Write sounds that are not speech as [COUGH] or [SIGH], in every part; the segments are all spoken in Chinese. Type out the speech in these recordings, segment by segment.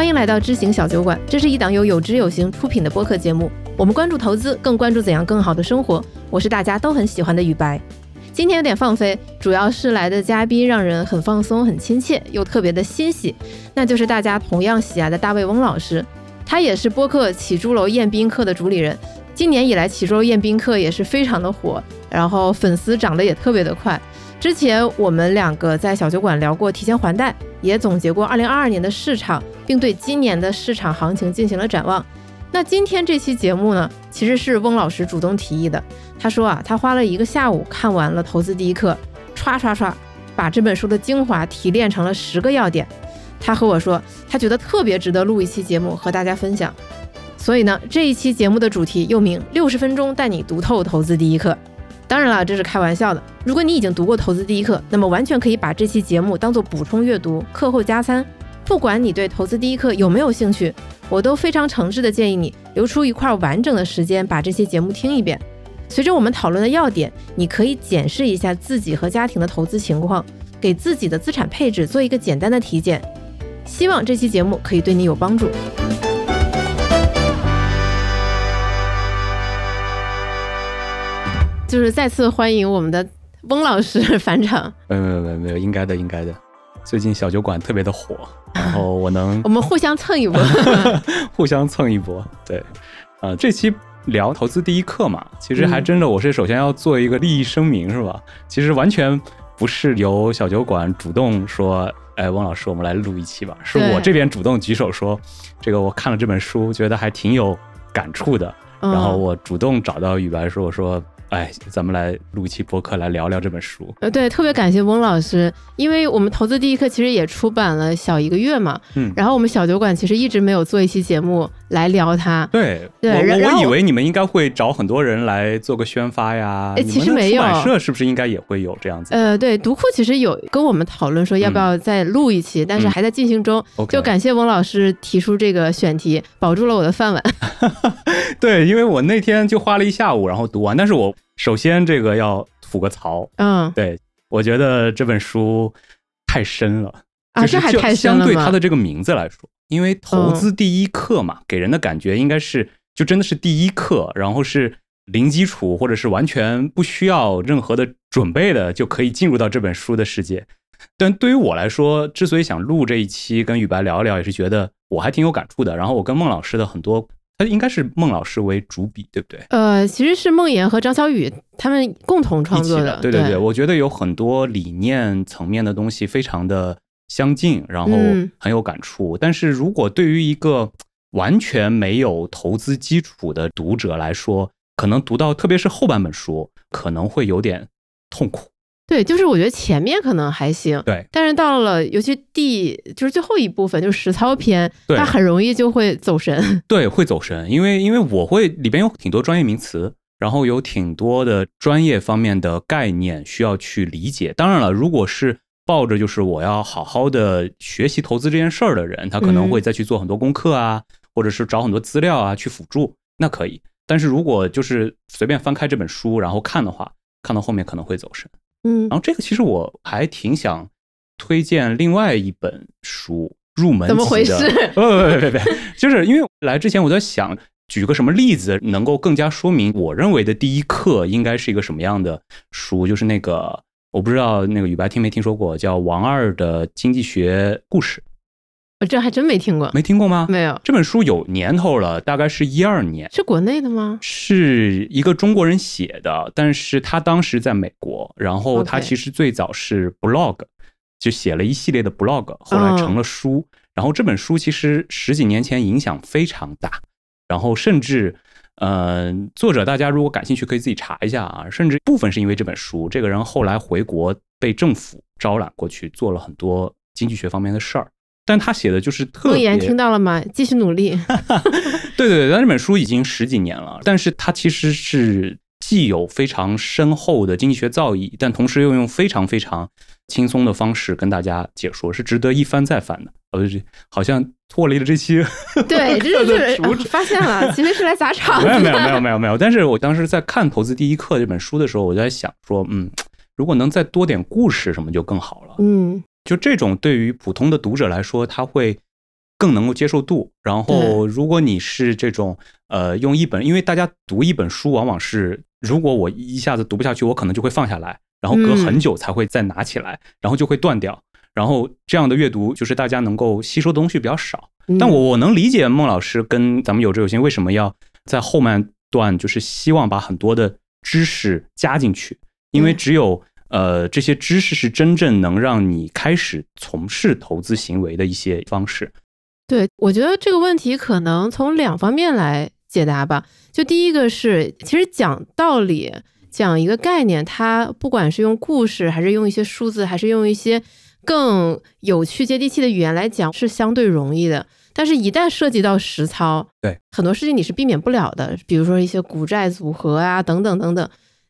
欢迎来到知行小酒馆，这是一档由有知有行出品的播客节目。我们关注投资，更关注怎样更好的生活。我是大家都很喜欢的雨白。今天有点放飞，主要是来的嘉宾让人很放松、很亲切，又特别的欣喜，那就是大家同样喜爱的大卫翁老师。他也是播客起朱楼宴宾客的主理人。今年以来，起朱楼宴宾客也是非常的火，然后粉丝涨得也特别的快。之前我们两个在小酒馆聊过提前还贷，也总结过2022年的市场，并对今年的市场行情进行了展望。那今天这期节目呢，其实是翁老师主动提议的。他说啊，他花了一个下午看完了《投资第一课》，唰唰唰，把这本书的精华提炼成了十个要点。他和我说，他觉得特别值得录一期节目和大家分享。所以呢，这一期节目的主题又名“六十分钟带你读透投资第一课”。当然了，这是开玩笑的。如果你已经读过《投资第一课》，那么完全可以把这期节目当做补充阅读、课后加餐。不管你对《投资第一课》有没有兴趣。我都非常诚挚的建议你留出一块完整的时间，把这些节目听一遍。随着我们讨论的要点，你可以检视一下自己和家庭的投资情况，给自己的资产配置做一个简单的体检。希望这期节目可以对你有帮助。就是再次欢迎我们的翁老师 [LAUGHS] 返场。没有没有没有没有，应该的应该的。最近小酒馆特别的火，然后我能 [LAUGHS] 我们互相蹭一波，[LAUGHS] 互相蹭一波。对，呃，这期聊投资第一课嘛，其实还真的，我是首先要做一个利益声明，是吧？其实完全不是由小酒馆主动说，哎，汪老师，我们来录一期吧，是我这边主动举手说，这个我看了这本书，觉得还挺有感触的，然后我主动找到雨白说，我说。哎，咱们来录一期播客，来聊聊这本书。呃，对，特别感谢翁老师，因为我们投资第一课其实也出版了小一个月嘛，嗯，然后我们小酒馆其实一直没有做一期节目来聊它。对，对，我我以为你们应该会找很多人来做个宣发呀。哎，其实没有。出版社是不是应该也会有这样子？呃，对，读库其实有跟我们讨论说要不要再录一期，但是还在进行中。就感谢翁老师提出这个选题，保住了我的饭碗。[LAUGHS] 对，因为我那天就花了一下午，然后读完，但是我。首先，这个要吐个槽，嗯，对我觉得这本书太深了啊，这还太深了相对它的这个名字来说，因为投资第一课嘛，给人的感觉应该是就真的是第一课，然后是零基础或者是完全不需要任何的准备的就可以进入到这本书的世界。但对于我来说，之所以想录这一期跟雨白聊一聊，也是觉得我还挺有感触的。然后我跟孟老师的很多。他应该是孟老师为主笔，对不对？呃，其实是孟岩和张小雨他们共同创作的。对对对，我觉得有很多理念层面的东西非常的相近，然后很有感触。但是如果对于一个完全没有投资基础的读者来说，可能读到特别是后半本书，可能会有点痛苦。对，就是我觉得前面可能还行，对，但是到了尤其第就是最后一部分，就是实操篇，它很容易就会走神。[LAUGHS] 对，会走神，因为因为我会里边有挺多专业名词，然后有挺多的专业方面的概念需要去理解。当然了，如果是抱着就是我要好好的学习投资这件事儿的人，他可能会再去做很多功课啊，或者是找很多资料啊去辅助，那可以。但是如果就是随便翻开这本书然后看的话，看到后面可能会走神。嗯，然后这个其实我还挺想推荐另外一本书入门。怎么回事？[LAUGHS] 不不不不不，就是因为来之前我在想举个什么例子能够更加说明我认为的第一课应该是一个什么样的书，就是那个我不知道那个雨白听没听说过叫王二的经济学故事。我这还真没听过，没听过吗？没有，这本书有年头了，大概是一二年，是国内的吗？是一个中国人写的，但是他当时在美国，然后他其实最早是 blog，就写了一系列的 blog，后来成了书。然后这本书其实十几年前影响非常大，然后甚至，嗯，作者大家如果感兴趣可以自己查一下啊，甚至部分是因为这本书，这个人后来回国被政府招揽过去做了很多经济学方面的事儿。但他写的就是特别，听到了吗？继续努力。对 [LAUGHS] 对对，但这本书已经十几年了，但是他其实是既有非常深厚的经济学造诣，但同时又用非常非常轻松的方式跟大家解说，是值得一翻再翻的。呃，好像脱离了这期。[LAUGHS] 对，[LAUGHS] 就是发现了，其实是来砸场。没有没有没有没有没有。但是我当时在看《投资第一课》这本书的时候，我就在想说，嗯，如果能再多点故事什么就更好了。嗯。就这种对于普通的读者来说，他会更能够接受度。然后，如果你是这种呃用一本，因为大家读一本书往往是，如果我一下子读不下去，我可能就会放下来，然后隔很久才会再拿起来，然后就会断掉。然后这样的阅读就是大家能够吸收的东西比较少。但我我能理解孟老师跟咱们有志有心为什么要在后半段就是希望把很多的知识加进去，因为只有。呃，这些知识是真正能让你开始从事投资行为的一些方式。对，我觉得这个问题可能从两方面来解答吧。就第一个是，其实讲道理、讲一个概念，它不管是用故事，还是用一些数字，还是用一些更有趣、接地气的语言来讲，是相对容易的。但是，一旦涉及到实操，对很多事情你是避免不了的。比如说一些股债组合啊，等等等等，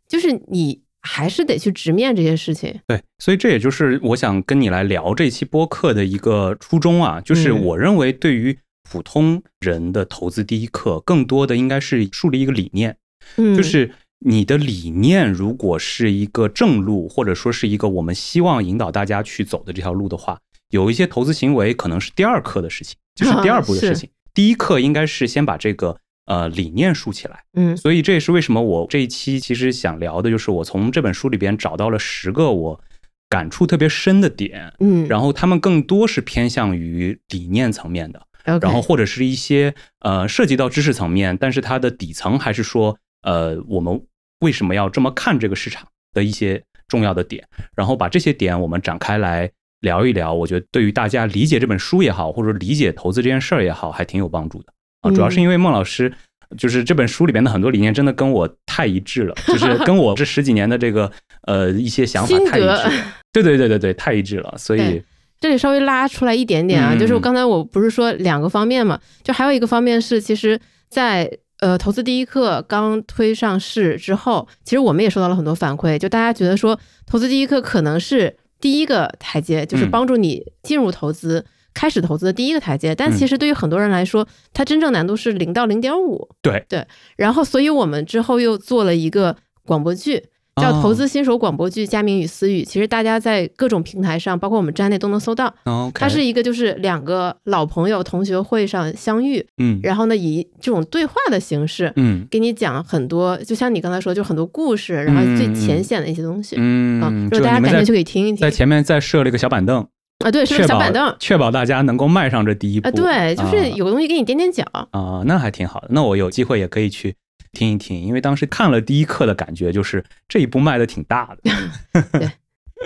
就是你。还是得去直面这些事情。对，所以这也就是我想跟你来聊这期播客的一个初衷啊，就是我认为对于普通人的投资第一课，更多的应该是树立一个理念，嗯就是你的理念如果是一个正路，或者说是一个我们希望引导大家去走的这条路的话，有一些投资行为可能是第二课的事情，就是第二步的事情。第一课应该是先把这个。呃，理念竖起来，嗯，所以这也是为什么我这一期其实想聊的，就是我从这本书里边找到了十个我感触特别深的点，嗯，然后他们更多是偏向于理念层面的，然后或者是一些呃涉及到知识层面，但是它的底层还是说，呃，我们为什么要这么看这个市场的一些重要的点，然后把这些点我们展开来聊一聊，我觉得对于大家理解这本书也好，或者理解投资这件事儿也好，还挺有帮助的。啊，主要是因为孟老师，就是这本书里边的很多理念真的跟我太一致了，就是跟我这十几年的这个呃一些想法太一致了。对对对对对，太一致了。所以这里稍微拉出来一点点啊，就是我刚才我不是说两个方面嘛，就还有一个方面是，其实，在呃投资第一课刚推上市之后，其实我们也收到了很多反馈，就大家觉得说投资第一课可能是第一个台阶，就是帮助你进入投资。开始投资的第一个台阶，但其实对于很多人来说，它真正难度是零到零点五。对对，然后所以我们之后又做了一个广播剧，叫《投资新手广播剧：佳明与思雨》。其实大家在各种平台上，包括我们站内都能搜到。它是一个就是两个老朋友同学会上相遇，嗯，然后呢以这种对话的形式，嗯，给你讲很多，就像你刚才说，就很多故事，然后最浅显的一些东西，嗯，如果大家感兴趣可以听一听。在前面再设了一个小板凳。啊，对，是个小板凳，确保大家能够迈上这第一步。啊，对，就是有个东西给你垫垫脚啊，那还挺好的。那我有机会也可以去听一听，因为当时看了第一课的感觉就是这一步迈的挺大的。对，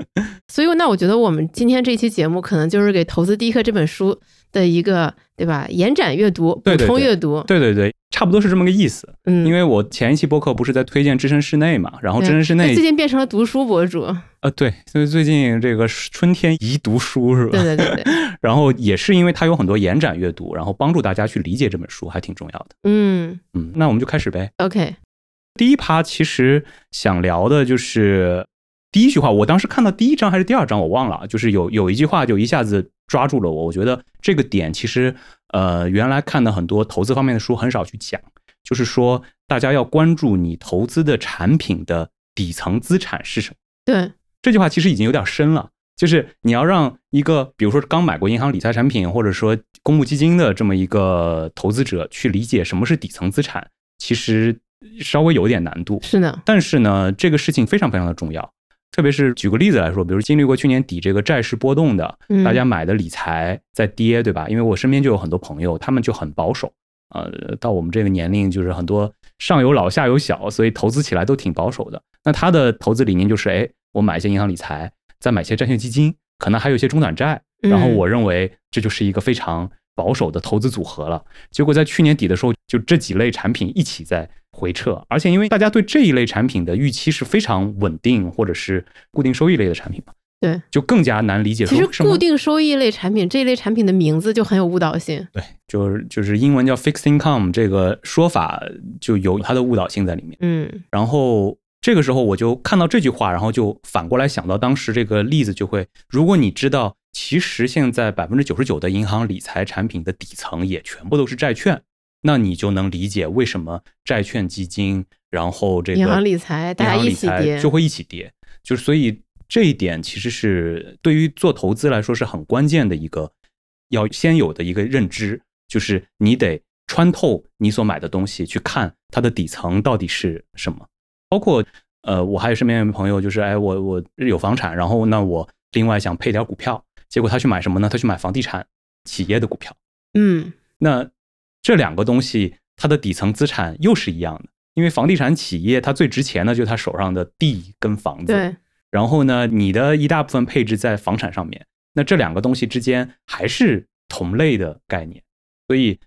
[LAUGHS] 所以那我觉得我们今天这期节目可能就是给《投资第一课》这本书的一个，对吧？延展阅读，补充阅读。对对对。差不多是这么个意思，嗯，因为我前一期播客不是在推荐置身室内嘛，然后置身室内最近变成了读书博主，呃，对，所以最近这个春天宜读书是吧？对对对对，[LAUGHS] 然后也是因为它有很多延展阅读，然后帮助大家去理解这本书，还挺重要的。嗯嗯，那我们就开始呗。OK，第一趴其实想聊的就是第一句话，我当时看到第一章还是第二章我忘了，就是有有一句话就一下子抓住了我，我觉得这个点其实。呃，原来看的很多投资方面的书很少去讲，就是说大家要关注你投资的产品的底层资产是什么。对，这句话其实已经有点深了，就是你要让一个比如说刚买过银行理财产品或者说公募基金的这么一个投资者去理解什么是底层资产，其实稍微有点难度。是的，但是呢，这个事情非常非常的重要。特别是举个例子来说，比如经历过去年底这个债市波动的，大家买的理财在跌，对吧？因为我身边就有很多朋友，他们就很保守，呃，到我们这个年龄，就是很多上有老下有小，所以投资起来都挺保守的。那他的投资理念就是，哎，我买一些银行理财，再买一些债券基金，可能还有一些中短债，然后我认为这就是一个非常保守的投资组合了。结果在去年底的时候，就这几类产品一起在。回撤，而且因为大家对这一类产品的预期是非常稳定，或者是固定收益类的产品嘛，对，就更加难理解。其实固定收益类产品这一类产品的名字就很有误导性。对，就是就是英文叫 fixed income 这个说法就有它的误导性在里面。嗯，然后这个时候我就看到这句话，然后就反过来想到当时这个例子，就会如果你知道，其实现在百分之九十九的银行理财产品的底层也全部都是债券。那你就能理解为什么债券基金，然后这个银行理财，大家一起跌，就会一起跌。就是所以这一点其实是对于做投资来说是很关键的一个要先有的一个认知，就是你得穿透你所买的东西，去看它的底层到底是什么。包括呃，我还有身边有朋友，就是哎，我我有房产，然后那我另外想配点股票，结果他去买什么呢？他去买房地产企业的股票。嗯，那这两个东西它的底层资产又是一样的，因为房地产企业它最值钱的就是他手上的地跟房子。对。然后呢，你的一大部分配置在房产上面，那这两个东西之间还是同类的概念，所以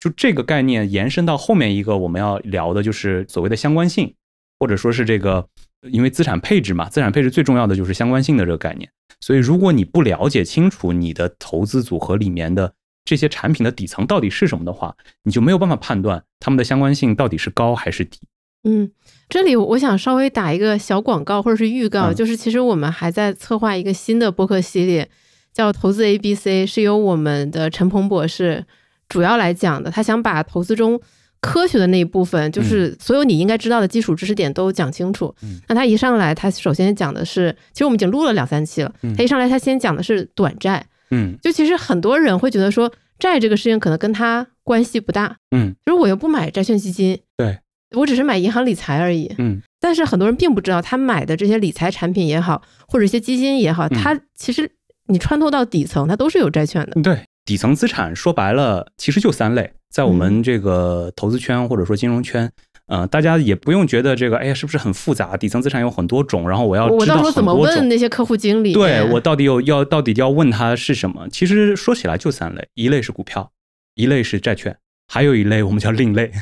就这个概念延伸到后面一个我们要聊的就是所谓的相关性，或者说是这个，因为资产配置嘛，资产配置最重要的就是相关性的这个概念。所以如果你不了解清楚你的投资组合里面的这些产品的底层到底是什么的话，你就没有办法判断它们的相关性到底是高还是低。嗯，这里我想稍微打一个小广告或者是预告，就是其实我们还在策划一个新的播客系列，叫投资 A B C，是由我们的陈鹏博士主要来讲的。他想把投资中科学的那一部分，就是所有你应该知道的基础知识点都讲清楚。那他一上来，他首先讲的是，其实我们已经录了两三期了。他一上来，他先讲的是短债。嗯，就其实很多人会觉得说，债这个事情可能跟他关系不大。嗯，就是我又不买债券基金。对。我只是买银行理财而已，嗯，但是很多人并不知道，他买的这些理财产品也好，或者一些基金也好，它其实你穿透到底层，它都是有债券的。对，底层资产说白了，其实就三类，在我们这个投资圈或者说金融圈，呃，大家也不用觉得这个，哎呀，是不是很复杂？底层资产有很多种，然后我要我到时候怎么问那些客户经理？对我到底有要到底要问他是什么？其实说起来就三类，一类是股票，一类是债券。还有一类我们叫另类，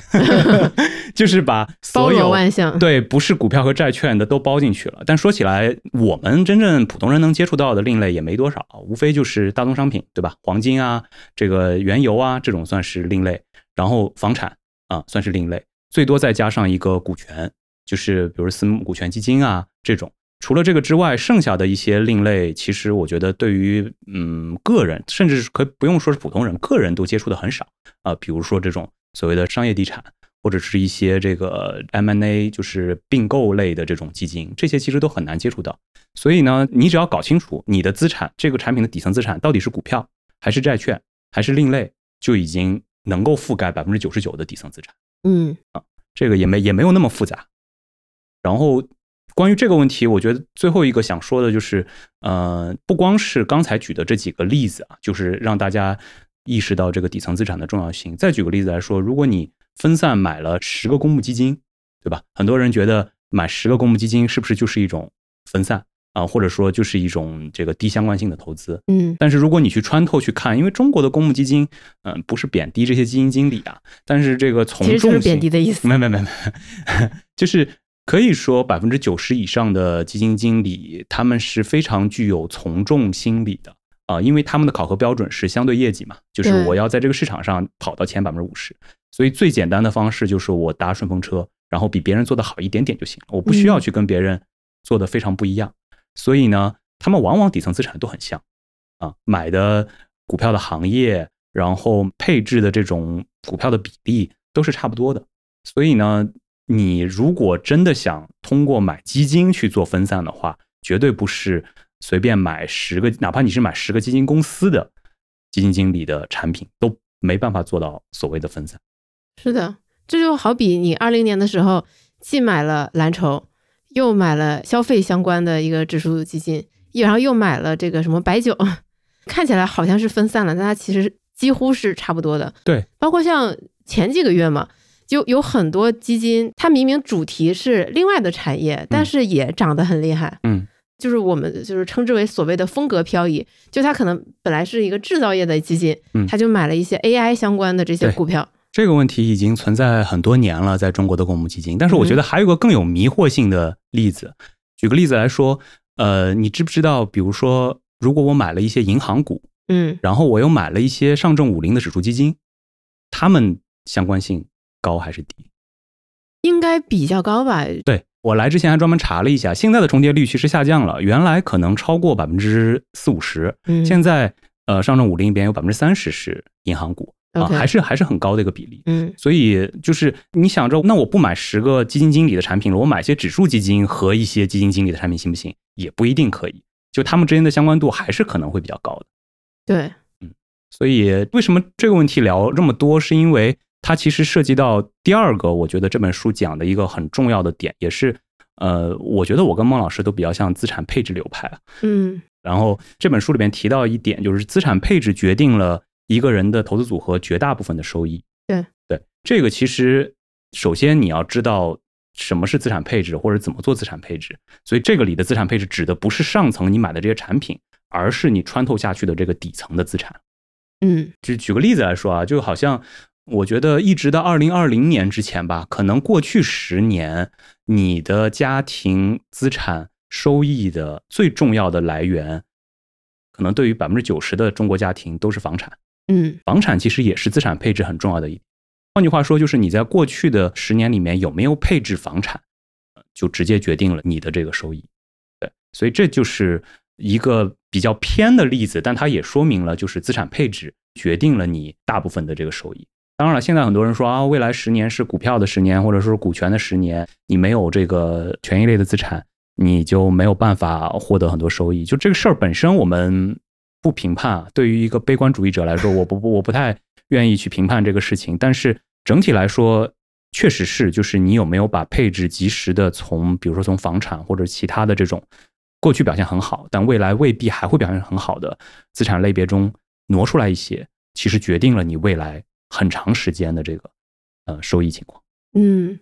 [LAUGHS] 就是把所有万象对不是股票和债券的都包进去了。但说起来，我们真正普通人能接触到的另类也没多少，无非就是大宗商品，对吧？黄金啊，这个原油啊，这种算是另类。然后房产啊，算是另类，最多再加上一个股权，就是比如私募股权基金啊这种。除了这个之外，剩下的一些另类，其实我觉得对于嗯个人，甚至可以不用说是普通人，个人都接触的很少啊。比如说这种所谓的商业地产，或者是一些这个 M&A，就是并购类的这种基金，这些其实都很难接触到。所以呢，你只要搞清楚你的资产，这个产品的底层资产到底是股票还是债券还是另类，就已经能够覆盖百分之九十九的底层资产。嗯啊，这个也没也没有那么复杂。然后。关于这个问题，我觉得最后一个想说的就是，呃，不光是刚才举的这几个例子啊，就是让大家意识到这个底层资产的重要性。再举个例子来说，如果你分散买了十个公募基金，对吧？很多人觉得买十个公募基金是不是就是一种分散啊，或者说就是一种这个低相关性的投资？嗯。但是如果你去穿透去看，因为中国的公募基金，嗯，不是贬低这些基金经理啊，但是这个从众性，贬低的意思。没没没没，[LAUGHS] 就是。可以说，百分之九十以上的基金经理，他们是非常具有从众心理的啊，因为他们的考核标准是相对业绩嘛，就是我要在这个市场上跑到前百分之五十，所以最简单的方式就是我搭顺风车，然后比别人做的好一点点就行了，我不需要去跟别人做的非常不一样。所以呢，他们往往底层资产都很像啊，买的股票的行业，然后配置的这种股票的比例都是差不多的，所以呢。你如果真的想通过买基金去做分散的话，绝对不是随便买十个，哪怕你是买十个基金公司的基金经理的产品，都没办法做到所谓的分散。是的，这就好比你二零年的时候，既买了蓝筹，又买了消费相关的一个指数基金，然后又买了这个什么白酒，[LAUGHS] 看起来好像是分散了，但它其实几乎是差不多的。对，包括像前几个月嘛。就有很多基金，它明明主题是另外的产业，但是也涨得很厉害。嗯，就是我们就是称之为所谓的风格漂移，就它可能本来是一个制造业的基金，它就买了一些 AI 相关的这些股票。这个问题已经存在很多年了，在中国的公募基金。但是我觉得还有个更有迷惑性的例子，举个例子来说，呃，你知不知道？比如说，如果我买了一些银行股，嗯，然后我又买了一些上证五零的指数基金，它们相关性。高还是低？应该比较高吧。对我来之前还专门查了一下，现在的重叠率其实下降了，原来可能超过百分之四五十，现在呃上证五零里边有百分之三十是银行股啊，还是还是很高的一个比例。嗯，所以就是你想着，那我不买十个基金经理的产品了，我买一些指数基金和一些基金经理的产品行不行？也不一定可以，就他们之间的相关度还是可能会比较高的。对。嗯所以为什么这个问题聊这么多，是因为它其实涉及到第二个，我觉得这本书讲的一个很重要的点，也是呃，我觉得我跟孟老师都比较像资产配置流派啊。嗯，然后这本书里面提到一点，就是资产配置决定了一个人的投资组合绝大部分的收益。对对，这个其实首先你要知道。什么是资产配置，或者怎么做资产配置？所以这个里的资产配置指的不是上层你买的这些产品，而是你穿透下去的这个底层的资产。嗯，就举个例子来说啊，就好像我觉得一直到二零二零年之前吧，可能过去十年你的家庭资产收益的最重要的来源，可能对于百分之九十的中国家庭都是房产。嗯，房产其实也是资产配置很重要的一点。换句话说，就是你在过去的十年里面有没有配置房产，就直接决定了你的这个收益。对，所以这就是一个比较偏的例子，但它也说明了，就是资产配置决定了你大部分的这个收益。当然了，现在很多人说啊，未来十年是股票的十年，或者说股权的十年，你没有这个权益类的资产，你就没有办法获得很多收益。就这个事儿本身，我们不评判啊。对于一个悲观主义者来说，我不不，我不太。愿意去评判这个事情，但是整体来说，确实是，就是你有没有把配置及时的从，比如说从房产或者其他的这种过去表现很好，但未来未必还会表现很好的资产类别中挪出来一些，其实决定了你未来很长时间的这个呃收益情况。嗯，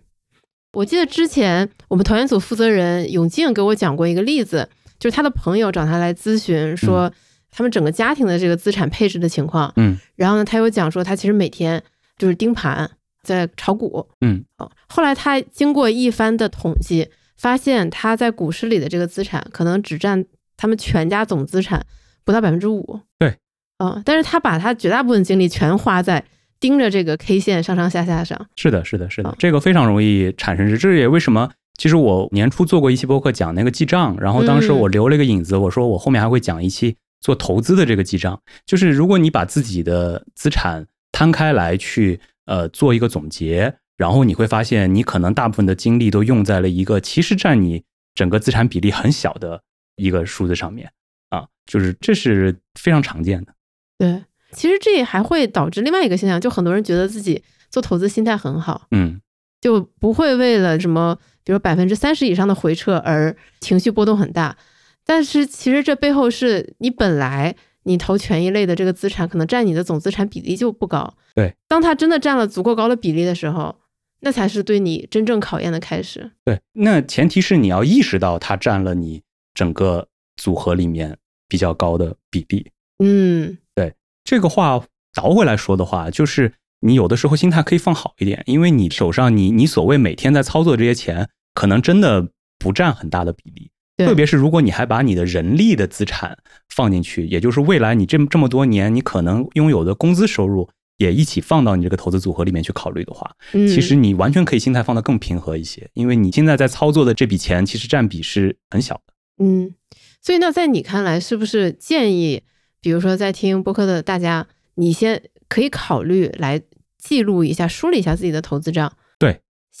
我记得之前我们团员组负责人永静给我讲过一个例子，就是他的朋友找他来咨询说。他们整个家庭的这个资产配置的情况，嗯，然后呢，他又讲说他其实每天就是盯盘，在炒股，嗯，哦，后来他经过一番的统计，发现他在股市里的这个资产可能只占他们全家总资产不到百分之五，对，嗯，但是他把他绝大部分精力全花在盯着这个 K 线上上下下上，是的，是的，是的，这个非常容易产生，这也为什么，其实我年初做过一期播客讲那个记账，然后当时我留了一个影子，我说我后面还会讲一期。做投资的这个记账，就是如果你把自己的资产摊开来去呃做一个总结，然后你会发现，你可能大部分的精力都用在了一个其实占你整个资产比例很小的一个数字上面啊，就是这是非常常见的。对，其实这也还会导致另外一个现象，就很多人觉得自己做投资心态很好，嗯，就不会为了什么，比如百分之三十以上的回撤而情绪波动很大。但是其实这背后是你本来你投权益类的这个资产，可能占你的总资产比例就不高。对，当它真的占了足够高的比例的时候，那才是对你真正考验的开始。对，那前提是你要意识到它占了你整个组合里面比较高的比例。嗯，对，这个话倒回来说的话，就是你有的时候心态可以放好一点，因为你手上你你所谓每天在操作这些钱，可能真的不占很大的比例。特别是如果你还把你的人力的资产放进去，也就是未来你这这么多年你可能拥有的工资收入也一起放到你这个投资组合里面去考虑的话，其实你完全可以心态放得更平和一些，因为你现在在操作的这笔钱其实占比是很小的。嗯，所以那在你看来，是不是建议，比如说在听播客的大家，你先可以考虑来记录一下、梳理一下自己的投资账？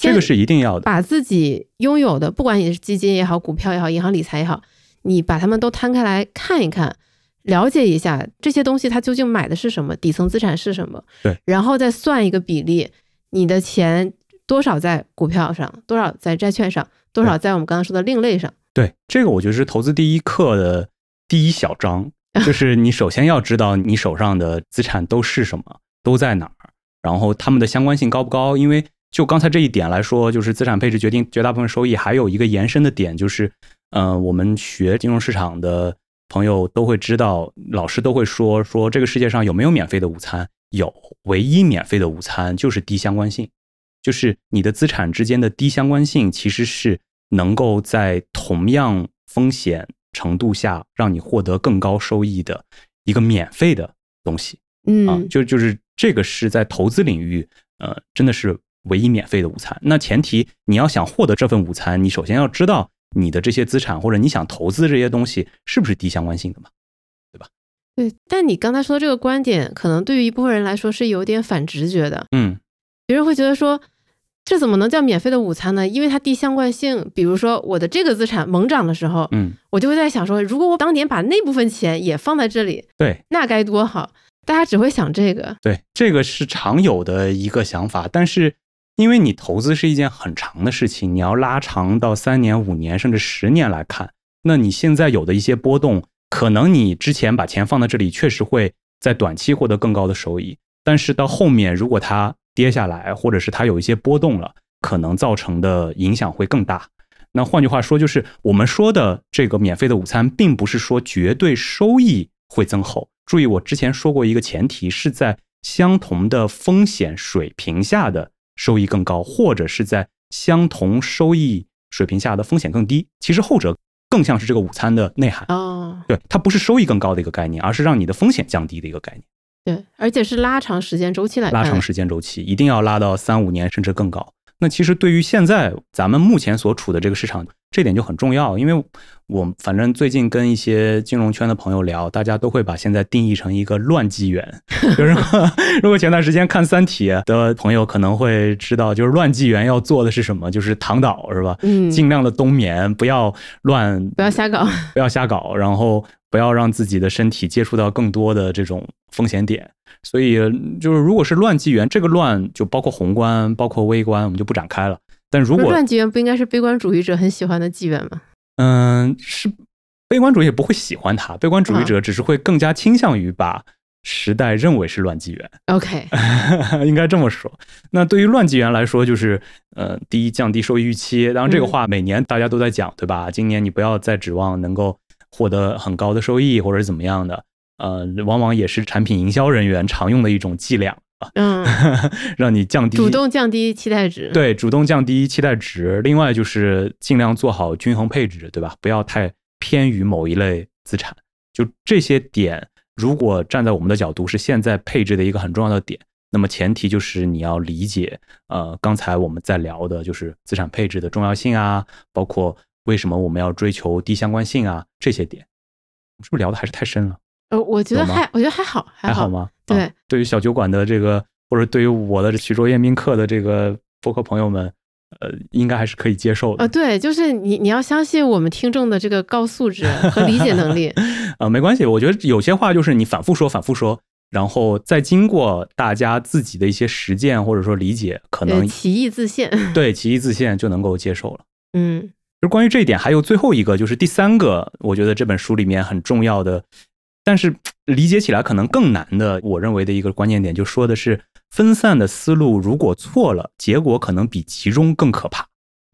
对。这个是一定要的，把自己拥有的，不管你是基金也好，股票也好，银行理财也好，你把它们都摊开来看一看，了解一下这些东西它究竟买的是什么，底层资产是什么，对，然后再算一个比例，你的钱多少在股票上，多少在债券上，多少在我们刚刚说的另类上。对，这个我觉得是投资第一课的第一小章，[LAUGHS] 就是你首先要知道你手上的资产都是什么，都在哪儿，然后它们的相关性高不高，因为。就刚才这一点来说，就是资产配置决定绝大部分收益。还有一个延伸的点就是，嗯，我们学金融市场的朋友都会知道，老师都会说说这个世界上有没有免费的午餐？有，唯一免费的午餐就是低相关性，就是你的资产之间的低相关性，其实是能够在同样风险程度下让你获得更高收益的一个免费的东西。嗯，啊，就就是这个是在投资领域，呃，真的是。唯一免费的午餐，那前提你要想获得这份午餐，你首先要知道你的这些资产或者你想投资这些东西是不是低相关性的嘛，对吧？对，但你刚才说的这个观点，可能对于一部分人来说是有点反直觉的。嗯，别人会觉得说，这怎么能叫免费的午餐呢？因为它低相关性。比如说我的这个资产猛涨的时候，嗯，我就会在想说，如果我当年把那部分钱也放在这里，对，那该多好。大家只会想这个。对，这个是常有的一个想法，但是因为你投资是一件很长的事情，你要拉长到三年、五年甚至十年来看，那你现在有的一些波动，可能你之前把钱放在这里，确实会在短期获得更高的收益，但是到后面如果它跌下来，或者是它有一些波动了，可能造成的影响会更大。那换句话说，就是我们说的这个免费的午餐，并不是说绝对收益会增厚。注意，我之前说过一个前提，是在相同的风险水平下的收益更高，或者是在相同收益水平下的风险更低。其实后者更像是这个午餐的内涵哦。对，它不是收益更高的一个概念，而是让你的风险降低的一个概念。对，而且是拉长时间周期来拉长时间周期，一定要拉到三五年甚至更高。那其实对于现在咱们目前所处的这个市场，这点就很重要。因为我反正最近跟一些金融圈的朋友聊，大家都会把现在定义成一个乱纪元。[LAUGHS] 就是如果前段时间看《三体》的朋友可能会知道，就是乱纪元要做的是什么，就是躺倒是吧？嗯，尽量的冬眠，不要乱，不要瞎搞，不要瞎搞，然后不要让自己的身体接触到更多的这种风险点。所以就是，如果是乱纪元，这个乱就包括宏观，包括微观，我们就不展开了。但如果乱纪元不应该是悲观主义者很喜欢的纪元吗？嗯，是悲观主义不会喜欢它，悲观主义者只是会更加倾向于把时代认为是乱纪元。OK，[LAUGHS] 应该这么说。那对于乱纪元来说，就是呃，第一降低收益预期。当然这个话每年大家都在讲，对吧？今年你不要再指望能够获得很高的收益，或者是怎么样的。呃，往往也是产品营销人员常用的一种伎俩啊，嗯，[LAUGHS] 让你降低主动降低期待值，对，主动降低期待值。另外就是尽量做好均衡配置，对吧？不要太偏于某一类资产。就这些点，如果站在我们的角度是现在配置的一个很重要的点，那么前提就是你要理解，呃，刚才我们在聊的就是资产配置的重要性啊，包括为什么我们要追求低相关性啊这些点，是不是聊的还是太深了？呃，我觉得还，我觉得还好，还好吗？对，对于小酒馆的这个，或者对于我的徐州宴宾客的这个播客朋友们，呃，应该还是可以接受的。呃，对，就是你你要相信我们听众的这个高素质和理解能力。[LAUGHS] 啊，没关系，我觉得有些话就是你反复说，反复说，然后再经过大家自己的一些实践或者说理解，可能其义自现。对，其义自现就能够接受了。嗯，就关于这一点，还有最后一个，就是第三个，我觉得这本书里面很重要的。但是理解起来可能更难的，我认为的一个关键点，就说的是分散的思路，如果错了，结果可能比集中更可怕。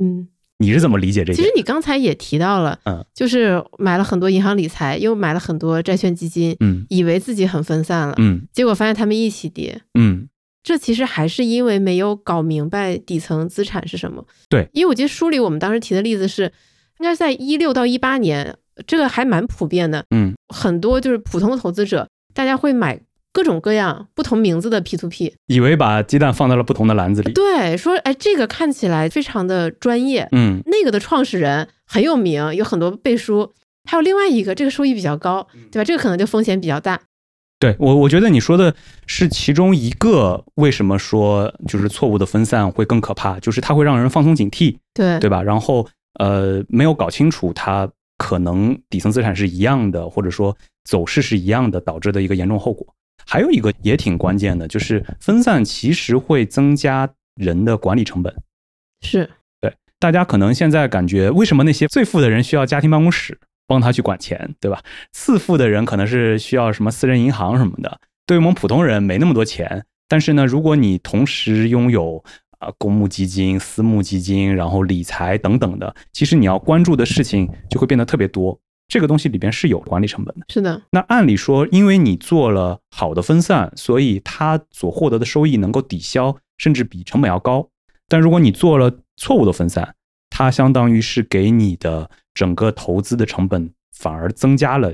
嗯，你是怎么理解这个？其实你刚才也提到了，嗯，就是买了很多银行理财，又买了很多债券基金，嗯，以为自己很分散了，嗯，结果发现他们一起跌，嗯，这其实还是因为没有搞明白底层资产是什么。对，因为我记得书里我们当时提的例子是，应该在一六到一八年。这个还蛮普遍的，嗯，很多就是普通的投资者，大家会买各种各样不同名字的 P to P，以为把鸡蛋放到了不同的篮子里。对，说哎，这个看起来非常的专业，嗯，那个的创始人很有名，有很多背书，还有另外一个，这个收益比较高，对吧？这个可能就风险比较大。对我，我觉得你说的是其中一个，为什么说就是错误的分散会更可怕？就是它会让人放松警惕，对对吧？然后呃，没有搞清楚它。可能底层资产是一样的，或者说走势是一样的，导致的一个严重后果。还有一个也挺关键的，就是分散其实会增加人的管理成本。是对大家可能现在感觉，为什么那些最富的人需要家庭办公室帮他去管钱，对吧？次富的人可能是需要什么私人银行什么的。对于我们普通人没那么多钱，但是呢，如果你同时拥有。啊，公募基金、私募基金，然后理财等等的，其实你要关注的事情就会变得特别多。这个东西里边是有管理成本的。是的。那按理说，因为你做了好的分散，所以它所获得的收益能够抵消，甚至比成本要高。但如果你做了错误的分散，它相当于是给你的整个投资的成本反而增加了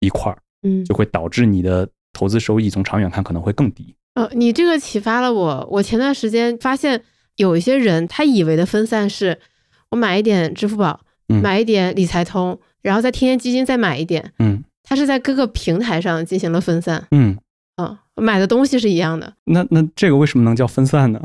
一块儿，嗯，就会导致你的投资收益从长远看可能会更低。呃，你这个启发了我。我前段时间发现有一些人，他以为的分散是，我买一点支付宝，买一点理财通，然后再天天基金再买一点。嗯，他是在各个平台上进行了分散。嗯，啊，买的东西是一样的。那那这个为什么能叫分散呢？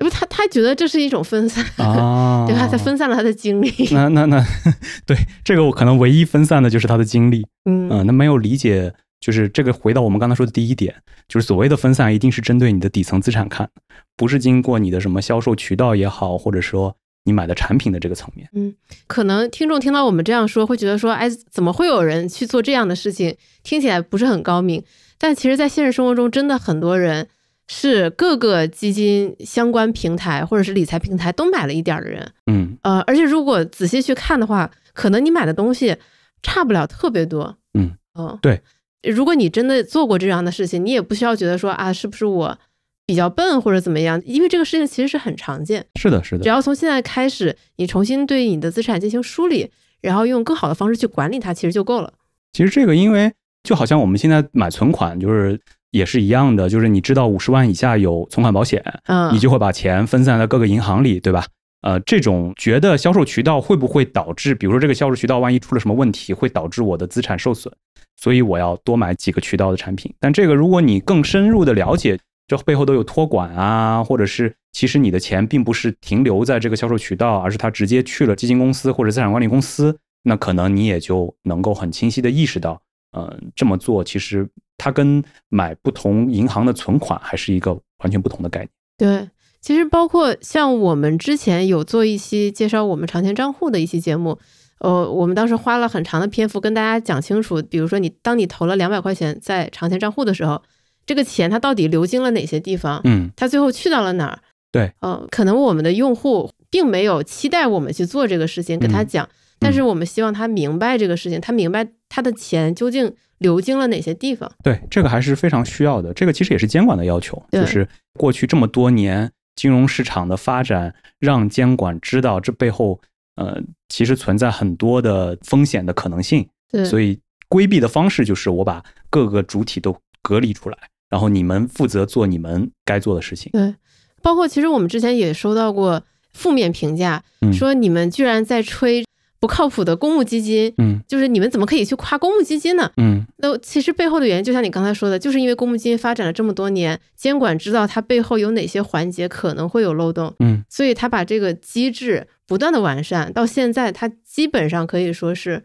因为他他觉得这是一种分散 [LAUGHS] 啊，对吧？他分散了他的精力。那 [LAUGHS] 那那，[LAUGHS] 对这个我可能唯一分散的就是他的精力。嗯，那没有理解就是这个回到我们刚才说的第一点，就是所谓的分散一定是针对你的底层资产看，不是经过你的什么销售渠道也好，或者说你买的产品的这个层面。嗯，可能听众听到我们这样说，会觉得说，哎，怎么会有人去做这样的事情？听起来不是很高明。但其实，在现实生活中，真的很多人是各个基金相关平台或者是理财平台都买了一点的人。嗯，呃，而且如果仔细去看的话，可能你买的东西差不了特别多。嗯，哦，对。如果你真的做过这样的事情，你也不需要觉得说啊，是不是我比较笨或者怎么样？因为这个事情其实是很常见。是的，是的。只要从现在开始，你重新对你的资产进行梳理，然后用更好的方式去管理它，其实就够了。其实这个，因为就好像我们现在买存款，就是也是一样的，就是你知道五十万以下有存款保险，嗯，你就会把钱分散在各个银行里，对吧？呃，这种觉得销售渠道会不会导致，比如说这个销售渠道万一出了什么问题，会导致我的资产受损？所以我要多买几个渠道的产品，但这个如果你更深入的了解，这背后都有托管啊，或者是其实你的钱并不是停留在这个销售渠道，而是它直接去了基金公司或者资产管理公司，那可能你也就能够很清晰的意识到，嗯，这么做其实它跟买不同银行的存款还是一个完全不同的概念。对，其实包括像我们之前有做一期介绍我们长钱账户的一期节目。呃，我们当时花了很长的篇幅跟大家讲清楚，比如说你当你投了两百块钱在长钱账户的时候，这个钱它到底流经了哪些地方？嗯，它最后去到了哪儿？对，呃，可能我们的用户并没有期待我们去做这个事情，跟他讲，但是我们希望他明白这个事情，他明白他的钱究竟流经了哪些地方。对，这个还是非常需要的。这个其实也是监管的要求，就是过去这么多年金融市场的发展，让监管知道这背后。呃，其实存在很多的风险的可能性，对，所以规避的方式就是我把各个主体都隔离出来，然后你们负责做你们该做的事情。对，包括其实我们之前也收到过负面评价，说你们居然在吹不靠谱的公募基金，嗯，就是你们怎么可以去夸公募基金呢？嗯，那其实背后的原因就像你刚才说的，就是因为公募基金发展了这么多年，监管知道它背后有哪些环节可能会有漏洞，嗯，所以他把这个机制。不断的完善，到现在它基本上可以说是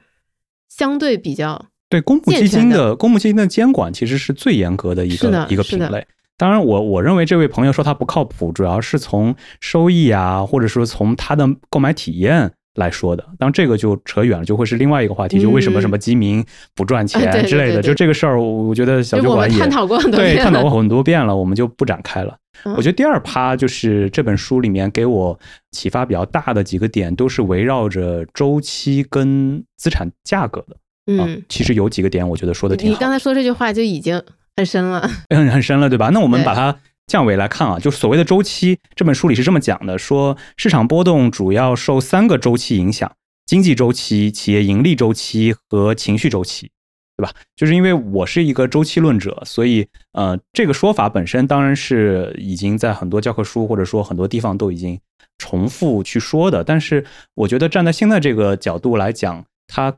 相对比较对公募基金的公募基金的监管其实是最严格的一个一个品类。当然，我我认为这位朋友说他不靠谱，主要是从收益啊，或者说从他的购买体验来说的。当然，这个就扯远了，就会是另外一个话题，就为什么什么基民不赚钱之类的。就这个事儿，我觉得小酒馆也探讨过很多对探讨过很多遍了，我们就不展开了。我觉得第二趴就是这本书里面给我启发比较大的几个点，都是围绕着周期跟资产价格的。嗯，其实有几个点我觉得说的挺好。你刚才说这句话就已经很深了，[LAUGHS] 很很深了，对吧？那我们把它降维来看啊，就所谓的周期，这本书里是这么讲的：说市场波动主要受三个周期影响，经济周期、企业盈利周期和情绪周期。对吧？就是因为我是一个周期论者，所以呃，这个说法本身当然是已经在很多教科书或者说很多地方都已经重复去说的。但是我觉得站在现在这个角度来讲，它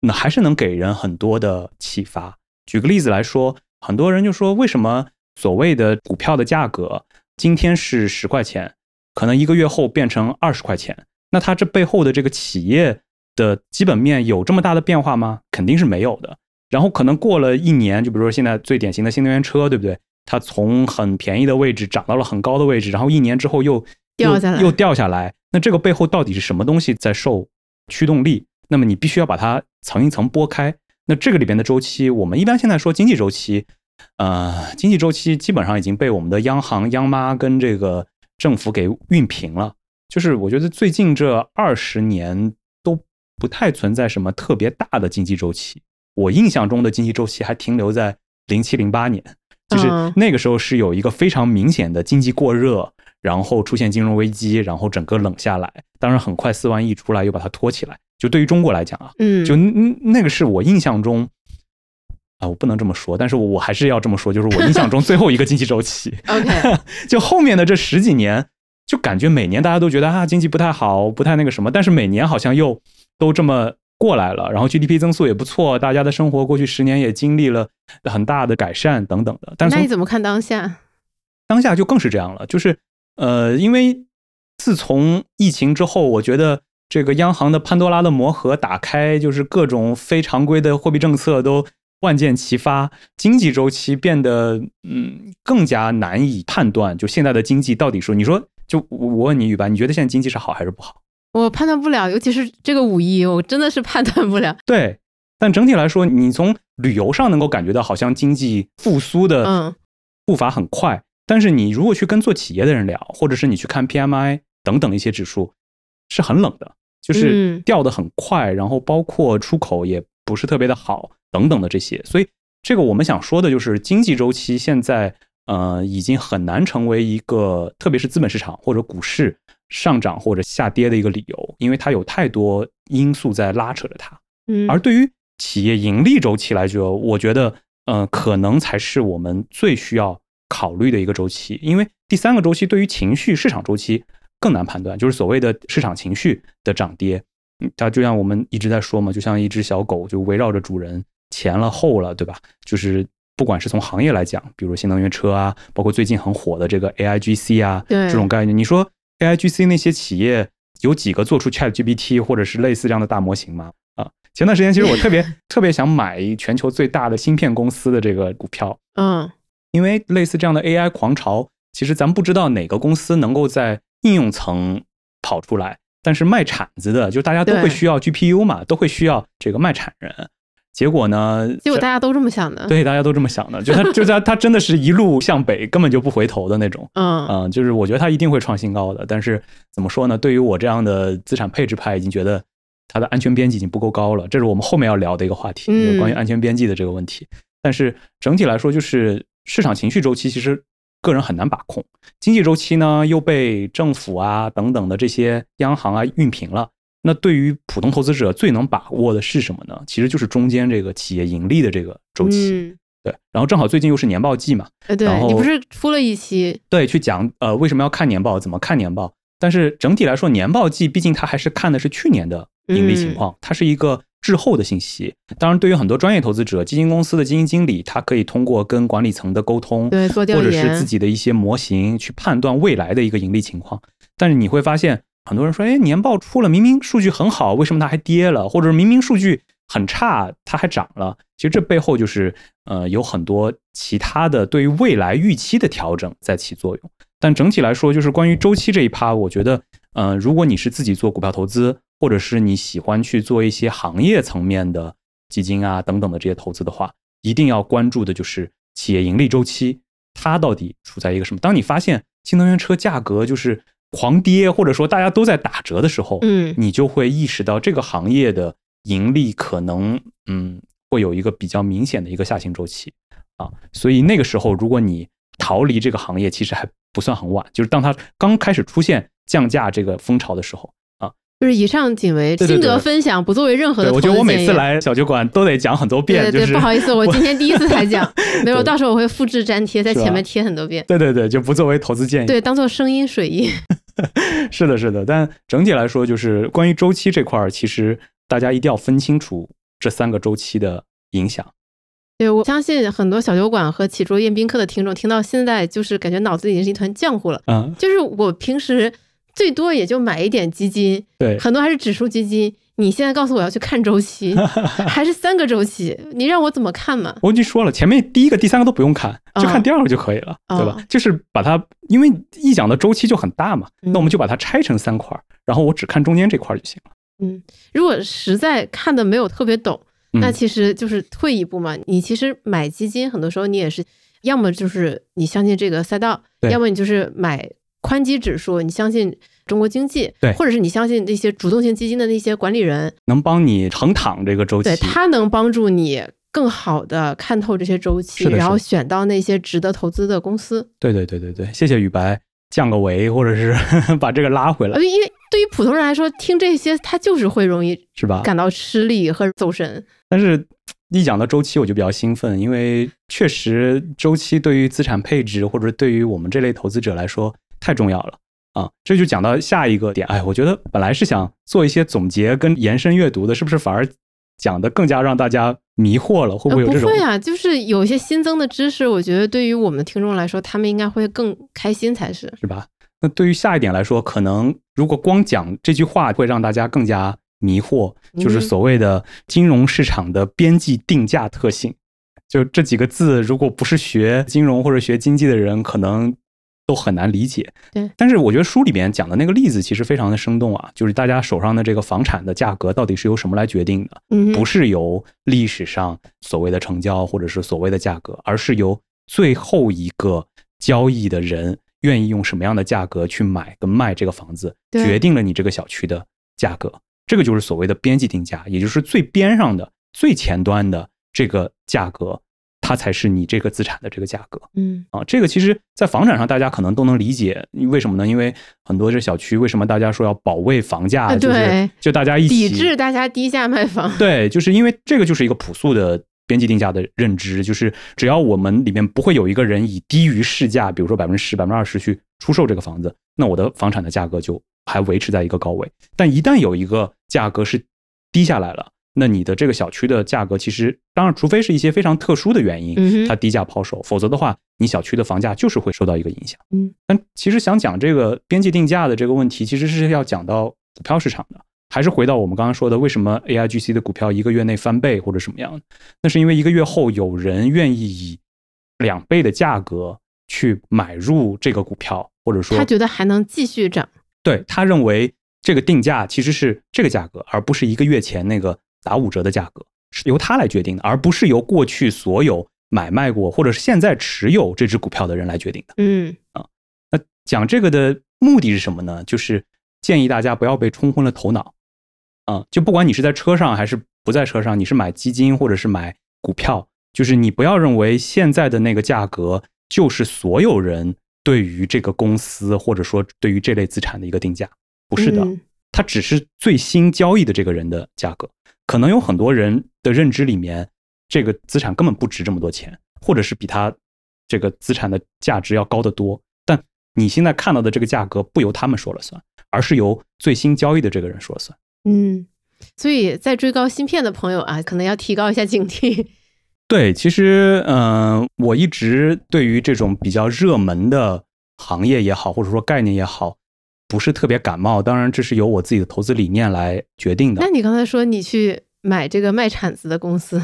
那还是能给人很多的启发。举个例子来说，很多人就说，为什么所谓的股票的价格今天是十块钱，可能一个月后变成二十块钱？那它这背后的这个企业？的基本面有这么大的变化吗？肯定是没有的。然后可能过了一年，就比如说现在最典型的新能源车，对不对？它从很便宜的位置涨到了很高的位置，然后一年之后又掉下来，又掉下来。那这个背后到底是什么东西在受驱动力？那么你必须要把它层一层剥开。那这个里边的周期，我们一般现在说经济周期，呃，经济周期基本上已经被我们的央行、央妈跟这个政府给熨平了。就是我觉得最近这二十年都。不太存在什么特别大的经济周期，我印象中的经济周期还停留在零七零八年，就是那个时候是有一个非常明显的经济过热，然后出现金融危机，然后整个冷下来。当然很快四万亿出来又把它托起来。就对于中国来讲啊，嗯，就那个是我印象中啊，我不能这么说，但是我还是要这么说，就是我印象中最后一个经济周期。OK，[LAUGHS] 就后面的这十几年，就感觉每年大家都觉得啊经济不太好，不太那个什么，但是每年好像又。都这么过来了，然后 GDP 增速也不错，大家的生活过去十年也经历了很大的改善等等的。但是那你怎么看当下？当下就更是这样了，就是呃，因为自从疫情之后，我觉得这个央行的潘多拉的魔盒打开，就是各种非常规的货币政策都万箭齐发，经济周期变得嗯更加难以判断。就现在的经济到底说，你说就我问你宇白，你觉得现在经济是好还是不好？我判断不了，尤其是这个五一，我真的是判断不了。[LAUGHS] 对，但整体来说，你从旅游上能够感觉到，好像经济复苏的步伐很快。但是你如果去跟做企业的人聊，或者是你去看 PMI 等等一些指数，是很冷的，就是掉的很快，然后包括出口也不是特别的好等等的这些。所以这个我们想说的就是，经济周期现在呃已经很难成为一个，特别是资本市场或者股市上涨或者下跌的一个理由，因为它有太多因素在拉扯着它。嗯，而对于企业盈利周期来说，我觉得呃可能才是我们最需要。考虑的一个周期，因为第三个周期对于情绪市场周期更难判断，就是所谓的市场情绪的涨跌。它就像我们一直在说嘛，就像一只小狗，就围绕着主人前了后了，对吧？就是不管是从行业来讲，比如新能源车啊，包括最近很火的这个 AIGC 啊，这种概念，你说 AIGC 那些企业有几个做出 ChatGPT 或者是类似这样的大模型吗？啊，前段时间其实我特别 [LAUGHS] 特别想买全球最大的芯片公司的这个股票，嗯。因为类似这样的 AI 狂潮，其实咱不知道哪个公司能够在应用层跑出来，但是卖铲子的，就大家都会需要 GPU 嘛，都会需要这个卖铲人。结果呢？结果大家都这么想的。对，大家都这么想的，就他，就他，他真的是一路向北，根本就不回头的那种。嗯嗯，就是我觉得他一定会创新高的。但是怎么说呢？对于我这样的资产配置派，已经觉得它的安全边际已经不够高了。这是我们后面要聊的一个话题，就关于安全边际的这个问题。但是整体来说，就是。市场情绪周期其实个人很难把控，经济周期呢又被政府啊等等的这些央行啊熨平了。那对于普通投资者最能把握的是什么呢？其实就是中间这个企业盈利的这个周期。对，然后正好最近又是年报季嘛，呃，对你不是出了一期对去讲呃为什么要看年报，怎么看年报？但是整体来说，年报季毕竟它还是看的是去年的盈利情况，它是一个。滞后的信息，当然，对于很多专业投资者、基金公司的基金经理，他可以通过跟管理层的沟通，对，做或者是自己的一些模型去判断未来的一个盈利情况。但是你会发现，很多人说，哎，年报出了，明明数据很好，为什么它还跌了？或者明明数据很差，它还涨了？其实这背后就是，呃，有很多其他的对于未来预期的调整在起作用。但整体来说，就是关于周期这一趴，我觉得，嗯，如果你是自己做股票投资。或者是你喜欢去做一些行业层面的基金啊等等的这些投资的话，一定要关注的就是企业盈利周期，它到底处在一个什么？当你发现新能源车价格就是狂跌，或者说大家都在打折的时候，嗯，你就会意识到这个行业的盈利可能嗯会有一个比较明显的一个下行周期啊。所以那个时候，如果你逃离这个行业，其实还不算很晚，就是当它刚开始出现降价这个风潮的时候。就是以上仅为心得分享，不作为任何的。我觉得我每次来小酒馆都得讲很多遍，对对，不好意思，我今天第一次才讲，[LAUGHS] 没有，到时候我会复制粘贴在前面贴很多遍。对对对，就不作为投资建议，对，当做声音水印。[LAUGHS] 是的，是的，但整体来说，就是关于周期这块儿，其实大家一定要分清楚这三个周期的影响。对，我相信很多小酒馆和起桌宴宾客的听众听到现在，就是感觉脑子已经是一团浆糊了。嗯，就是我平时。最多也就买一点基金，对，很多还是指数基金。你现在告诉我要去看周期，[LAUGHS] 还是三个周期？你让我怎么看嘛？我已经说了，前面第一个、第三个都不用看，就看第二个就可以了，对吧？就是把它，因为一讲的周期就很大嘛，那我们就把它拆成三块，然后我只看中间这块就行了。嗯，如果实在看的没有特别懂，那其实就是退一步嘛。你其实买基金，很多时候你也是，要么就是你相信这个赛道，要么你就是买。宽基指数，你相信中国经济，对，或者是你相信那些主动性基金的那些管理人，能帮你横躺这个周期，对，他能帮助你更好的看透这些周期，然后选到那些值得投资的公司。对对对对对，谢谢宇白降个维，或者是 [LAUGHS] 把这个拉回来。因为对于普通人来说，听这些他就是会容易是吧？感到吃力和走神。但是一讲到周期，我就比较兴奋，因为确实周期对于资产配置或者对于我们这类投资者来说。太重要了啊！这就讲到下一个点。哎，我觉得本来是想做一些总结跟延伸阅读的，是不是反而讲的更加让大家迷惑了？会不会有这种？不会啊，就是有一些新增的知识，我觉得对于我们听众来说，他们应该会更开心才是，是吧？那对于下一点来说，可能如果光讲这句话，会让大家更加迷惑，就是所谓的金融市场的边际定价特性。就这几个字，如果不是学金融或者学经济的人，可能都很难理解。对，但是我觉得书里边讲的那个例子其实非常的生动啊，就是大家手上的这个房产的价格到底是由什么来决定的？嗯，不是由历史上所谓的成交或者是所谓的价格，而是由最后一个交易的人愿意用什么样的价格去买跟卖这个房子，决定了你这个小区的价格。这个就是所谓的边际定价，也就是最边上的、最前端的这个价格，它才是你这个资产的这个价格。嗯啊，这个其实，在房产上大家可能都能理解，为什么呢？因为很多这小区为什么大家说要保卫房价，就是就大家一起抵制大家低价卖房。对，就是因为这个就是一个朴素的边际定价的认知，就是只要我们里面不会有一个人以低于市价，比如说百分之十、百分之二十去出售这个房子，那我的房产的价格就。还维持在一个高位，但一旦有一个价格是低下来了，那你的这个小区的价格其实，当然，除非是一些非常特殊的原因，它低价抛售，否则的话，你小区的房价就是会受到一个影响。嗯，但其实想讲这个边际定价的这个问题，其实是要讲到股票市场的，还是回到我们刚刚说的，为什么 A I G C 的股票一个月内翻倍或者什么样？那是因为一个月后有人愿意以两倍的价格去买入这个股票，或者说他觉得还能继续涨。对他认为这个定价其实是这个价格，而不是一个月前那个打五折的价格，是由他来决定的，而不是由过去所有买卖过或者是现在持有这只股票的人来决定的。嗯啊，那讲这个的目的是什么呢？就是建议大家不要被冲昏了头脑啊！就不管你是在车上还是不在车上，你是买基金或者是买股票，就是你不要认为现在的那个价格就是所有人。对于这个公司，或者说对于这类资产的一个定价，不是的，它只是最新交易的这个人的价格。可能有很多人的认知里面，这个资产根本不值这么多钱，或者是比它这个资产的价值要高得多。但你现在看到的这个价格，不由他们说了算，而是由最新交易的这个人说了算。嗯，所以在追高芯片的朋友啊，可能要提高一下警惕。对，其实，嗯，我一直对于这种比较热门的行业也好，或者说概念也好，不是特别感冒。当然，这是由我自己的投资理念来决定的。那你刚才说你去买这个卖铲子的公司，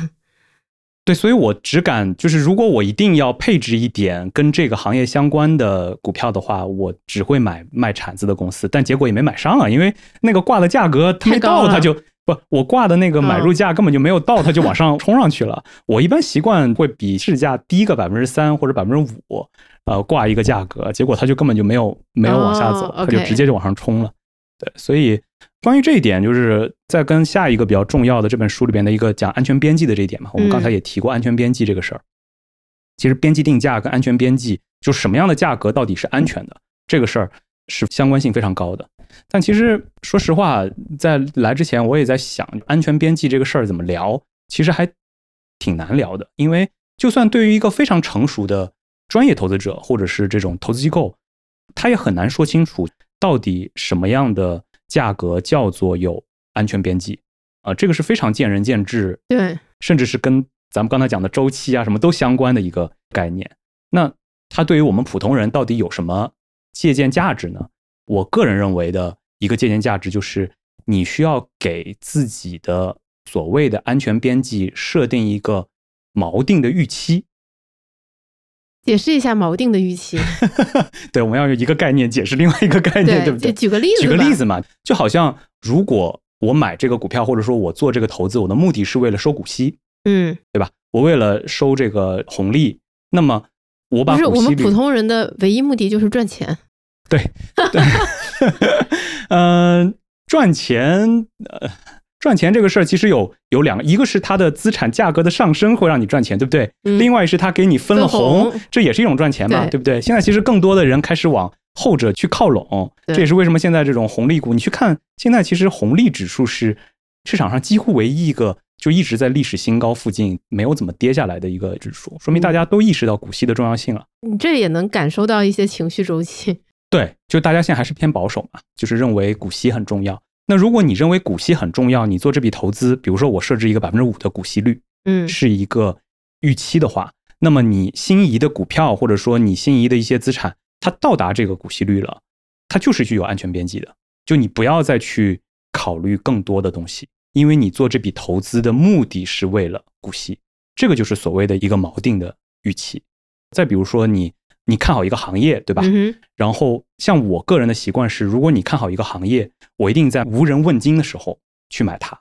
对，所以我只敢就是，如果我一定要配置一点跟这个行业相关的股票的话，我只会买卖铲子的公司。但结果也没买上啊，因为那个挂的价格太高，它就。不，我挂的那个买入价根本就没有到，它就往上冲上去了。我一般习惯会比市价低个百分之三或者百分之五，呃，挂一个价格，结果它就根本就没有没有往下走，它就直接就往上冲了。对，所以关于这一点，就是在跟下一个比较重要的这本书里边的一个讲安全边际的这一点嘛，我们刚才也提过安全边际这个事儿。其实边际定价跟安全边际，就什么样的价格到底是安全的，这个事儿是相关性非常高的。但其实，说实话，在来之前，我也在想安全边际这个事儿怎么聊。其实还挺难聊的，因为就算对于一个非常成熟的专业投资者，或者是这种投资机构，他也很难说清楚到底什么样的价格叫做有安全边际啊。这个是非常见仁见智，对，甚至是跟咱们刚才讲的周期啊什么都相关的一个概念。那它对于我们普通人到底有什么借鉴价值呢？我个人认为的一个借鉴价值就是，你需要给自己的所谓的安全边际设定一个锚定的预期。解释一下锚定的预期。[LAUGHS] 对，我们要用一个概念解释另外一个概念，对不对？举个例子，举个例子嘛，就好像如果我买这个股票，或者说我做这个投资，我的目的是为了收股息，嗯，对吧？我为了收这个红利，那么我把不是我们普通人的唯一目的就是赚钱。对，对，嗯，[LAUGHS] 赚钱，呃，赚钱这个事儿其实有有两个，一个是它的资产价格的上升会让你赚钱，对不对？另外是它给你分了红，这也是一种赚钱嘛，对不对？现在其实更多的人开始往后者去靠拢，这也是为什么现在这种红利股，你去看，现在其实红利指数是市场上几乎唯一一个就一直在历史新高附近没有怎么跌下来的一个指数，说明大家都意识到股息的重要性了。你这也能感受到一些情绪周期。对，就大家现在还是偏保守嘛，就是认为股息很重要。那如果你认为股息很重要，你做这笔投资，比如说我设置一个百分之五的股息率，嗯，是一个预期的话，那么你心仪的股票或者说你心仪的一些资产，它到达这个股息率了，它就是具有安全边际的。就你不要再去考虑更多的东西，因为你做这笔投资的目的是为了股息。这个就是所谓的一个锚定的预期。再比如说，你你看好一个行业，对吧？然后像我个人的习惯是，如果你看好一个行业，我一定在无人问津的时候去买它。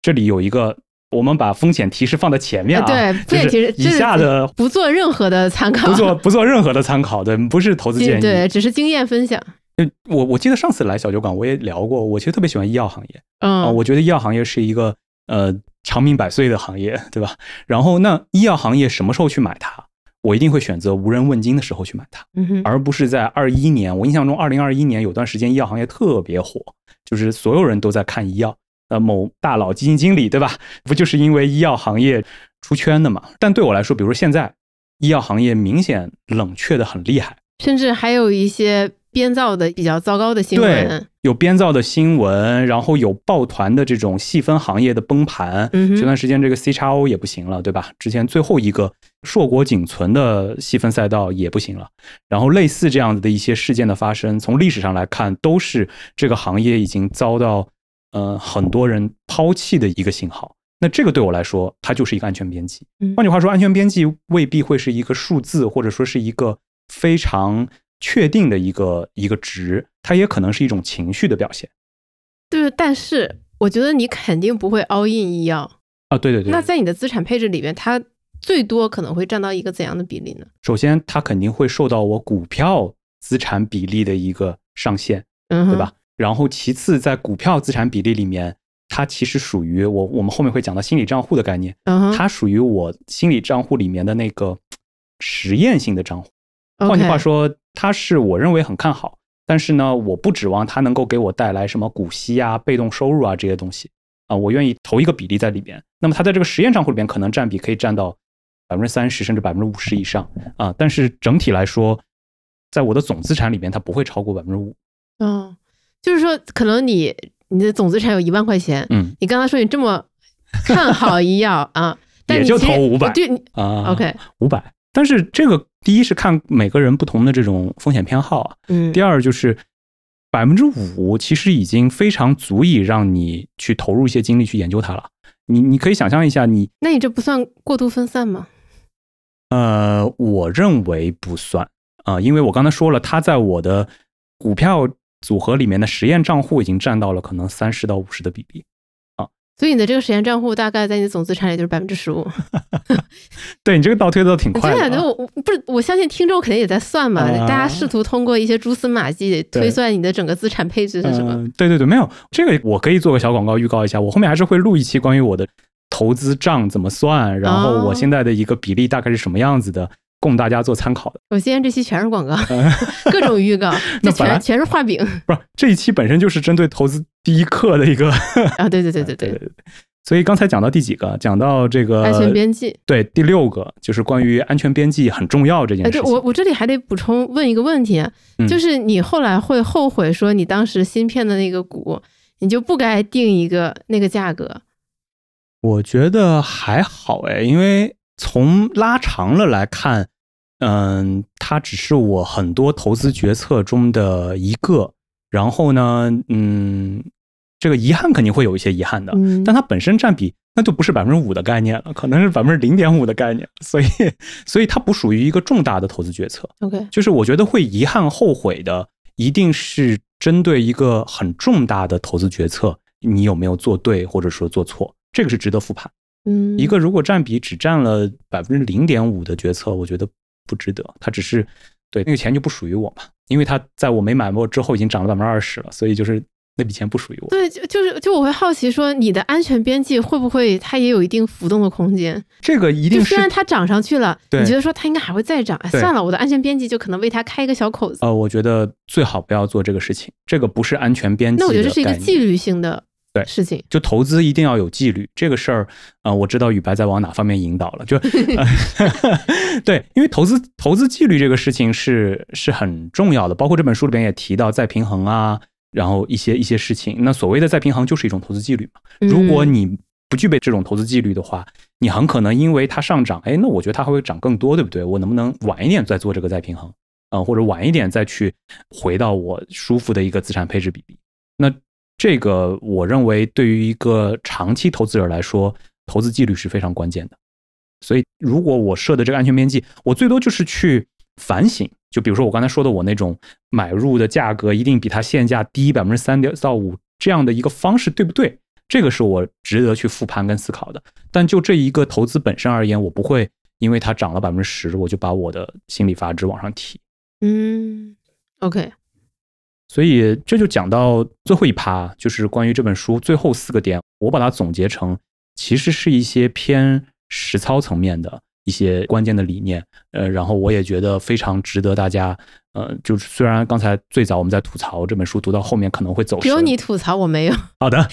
这里有一个，我们把风险提示放在前面啊。对，风险提示以下的不做任何的参考，不做不做任何的参考，对，不是投资建议，对，只是经验分享。我我记得上次来小酒馆我也聊过，我其实特别喜欢医药行业，嗯，我觉得医药行业是一个呃长命百岁的行业，对吧？然后那医药行业什么时候去买它？我一定会选择无人问津的时候去买它，而不是在二一年。我印象中，二零二一年有段时间医药行业特别火，就是所有人都在看医药。呃，某大佬基金经理，对吧？[LAUGHS] 不就是因为医药行业出圈的嘛？但对我来说，比如说现在，医药行业明显冷却的很厉害，甚至还有一些。编造的比较糟糕的新闻，有编造的新闻，然后有抱团的这种细分行业的崩盘。前段时间这个 C 叉 O 也不行了，对吧？之前最后一个硕果仅存的细分赛道也不行了。然后类似这样子的一些事件的发生，从历史上来看，都是这个行业已经遭到呃很多人抛弃的一个信号。那这个对我来说，它就是一个安全边际。换句话说，安全边际未必会是一个数字，或者说是一个非常。确定的一个一个值，它也可能是一种情绪的表现。对，但是我觉得你肯定不会 all in 医药啊。对对对。那在你的资产配置里面，它最多可能会占到一个怎样的比例呢？首先，它肯定会受到我股票资产比例的一个上限，嗯，对吧？然后其次，在股票资产比例里面，它其实属于我我们后面会讲到心理账户的概念，嗯，它属于我心理账户里面的那个实验性的账户。换句话说。它是我认为很看好，但是呢，我不指望它能够给我带来什么股息啊、被动收入啊这些东西啊，我愿意投一个比例在里边。那么它在这个实验账户里边可能占比可以占到百分之三十甚至百分之五十以上啊，但是整体来说，在我的总资产里面它不会超过百分之五。嗯，就是说可能你你的总资产有一万块钱，嗯，你刚才说你这么看好医药啊，[LAUGHS] 也就投五百，对啊，OK，五百。但是这个第一是看每个人不同的这种风险偏好啊，嗯，第二就是百分之五其实已经非常足以让你去投入一些精力去研究它了。你你可以想象一下，你那你这不算过度分散吗？呃，我认为不算啊，因为我刚才说了，它在我的股票组合里面的实验账户已经占到了可能三十到五十的比例啊。所以你的这个实验账户大概在你的总资产里就是百分之十五。[LAUGHS] 对你这个倒推的挺快的。我我不是我相信听众肯定也在算嘛，大家试图通过一些蛛丝马迹推算你的整个资产配置是什么？对对对，没有这个我可以做个小广告预告一下，我后面还是会录一期关于我的投资账怎么算，然后我现在的一个比例大概是什么样子的。供大家做参考的。我今天这期全是广告，[LAUGHS] [LAUGHS] 各种预告，那全全是画饼。不是这一期本身就是针对投资第一课的一个 [LAUGHS] 啊，对对对对对对对。所以刚才讲到第几个？讲到这个安全边际。对，第六个就是关于安全边际很重要这件事。对我我这里还得补充问一个问题，就是你后来会后悔说你当时芯片的那个股，你就不该定一个那个价格？我觉得还好哎，因为。从拉长了来看，嗯，它只是我很多投资决策中的一个。然后呢，嗯，这个遗憾肯定会有一些遗憾的，但它本身占比那就不是百分之五的概念了，可能是百分之零点五的概念。所以，所以它不属于一个重大的投资决策。OK，就是我觉得会遗憾后悔的，一定是针对一个很重大的投资决策，你有没有做对或者说做错，这个是值得复盘。嗯，一个如果占比只占了百分之零点五的决策，我觉得不值得。它只是对那个钱就不属于我嘛，因为它在我没买过之后已经涨了百分之二十了，所以就是那笔钱不属于我。对，就就是就我会好奇说，你的安全边际会不会它也有一定浮动的空间？这个一定是虽然它涨上去了，你觉得说它应该还会再涨？哎，算了，我的安全边际就可能为它开一个小口子。呃，我觉得最好不要做这个事情，这个不是安全边际。那我觉得这是一个纪律性的。对事情，就投资一定要有纪律，这个事儿啊，我知道宇白在往哪方面引导了。就 [LAUGHS] 对，因为投资投资纪律这个事情是是很重要的，包括这本书里边也提到再平衡啊，然后一些一些事情。那所谓的再平衡就是一种投资纪律嘛。如果你不具备这种投资纪律的话，你很可能因为它上涨，哎，那我觉得它还会涨更多，对不对？我能不能晚一点再做这个再平衡啊？或者晚一点再去回到我舒服的一个资产配置比例？那。这个我认为对于一个长期投资者来说，投资纪律是非常关键的。所以如果我设的这个安全边际，我最多就是去反省。就比如说我刚才说的，我那种买入的价格一定比它现价低百分之三点到五这样的一个方式，对不对？这个是我值得去复盘跟思考的。但就这一个投资本身而言，我不会因为它涨了百分之十，我就把我的心理阀值往上提。嗯，OK。所以这就讲到最后一趴，就是关于这本书最后四个点，我把它总结成，其实是一些偏实操层面的。一些关键的理念，呃，然后我也觉得非常值得大家，呃，就是虽然刚才最早我们在吐槽这本书，读到后面可能会走神，只有你吐槽，我没有。好的，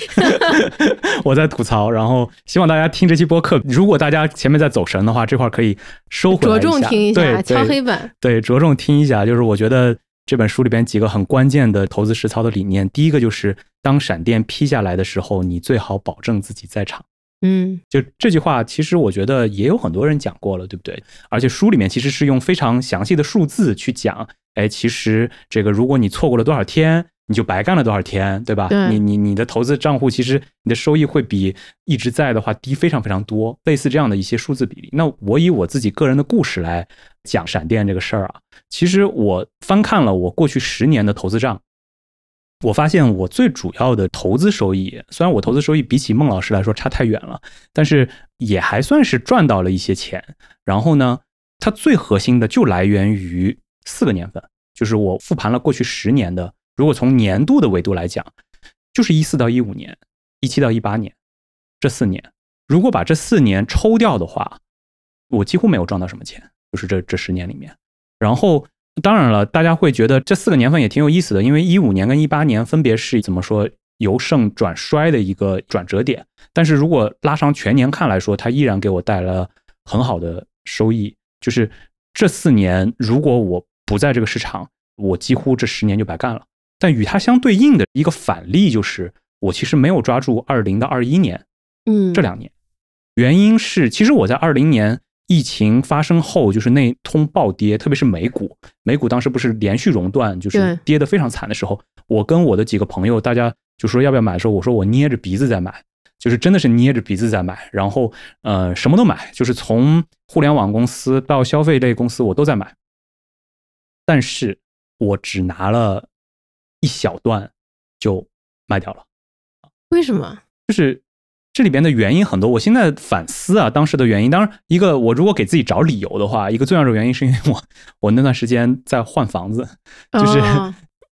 [LAUGHS] 我在吐槽，然后希望大家听这期播客，如果大家前面在走神的话，这块可以收回来着重听一下，敲黑板，对，着重听一下。就是我觉得这本书里边几个很关键的投资实操的理念，第一个就是当闪电劈下来的时候，你最好保证自己在场。嗯，就这句话，其实我觉得也有很多人讲过了，对不对？而且书里面其实是用非常详细的数字去讲，哎，其实这个如果你错过了多少天，你就白干了多少天，对吧？你你你的投资账户，其实你的收益会比一直在的话低非常非常多，类似这样的一些数字比例。那我以我自己个人的故事来讲闪电这个事儿啊，其实我翻看了我过去十年的投资账。我发现我最主要的投资收益，虽然我投资收益比起孟老师来说差太远了，但是也还算是赚到了一些钱。然后呢，它最核心的就来源于四个年份，就是我复盘了过去十年的，如果从年度的维度来讲，就是一四到一五年、一七到一八年这四年。如果把这四年抽掉的话，我几乎没有赚到什么钱，就是这这十年里面。然后。当然了，大家会觉得这四个年份也挺有意思的，因为一五年跟一八年分别是怎么说由盛转衰的一个转折点。但是如果拉上全年看来说，它依然给我带来了很好的收益。就是这四年，如果我不在这个市场，我几乎这十年就白干了。但与它相对应的一个反例就是，我其实没有抓住二零到二一年，嗯，这两年，原因是其实我在二零年。疫情发生后，就是那通暴跌，特别是美股，美股当时不是连续熔断，就是跌得非常惨的时候，我跟我的几个朋友，大家就说要不要买的时候，我说我捏着鼻子在买，就是真的是捏着鼻子在买，然后呃什么都买，就是从互联网公司到消费类公司我都在买，但是我只拿了一小段就卖掉了，为什么？就是。这里边的原因很多，我现在反思啊，当时的原因。当然，一个我如果给自己找理由的话，一个最重要的原因是因为我我那段时间在换房子，[LAUGHS] 就是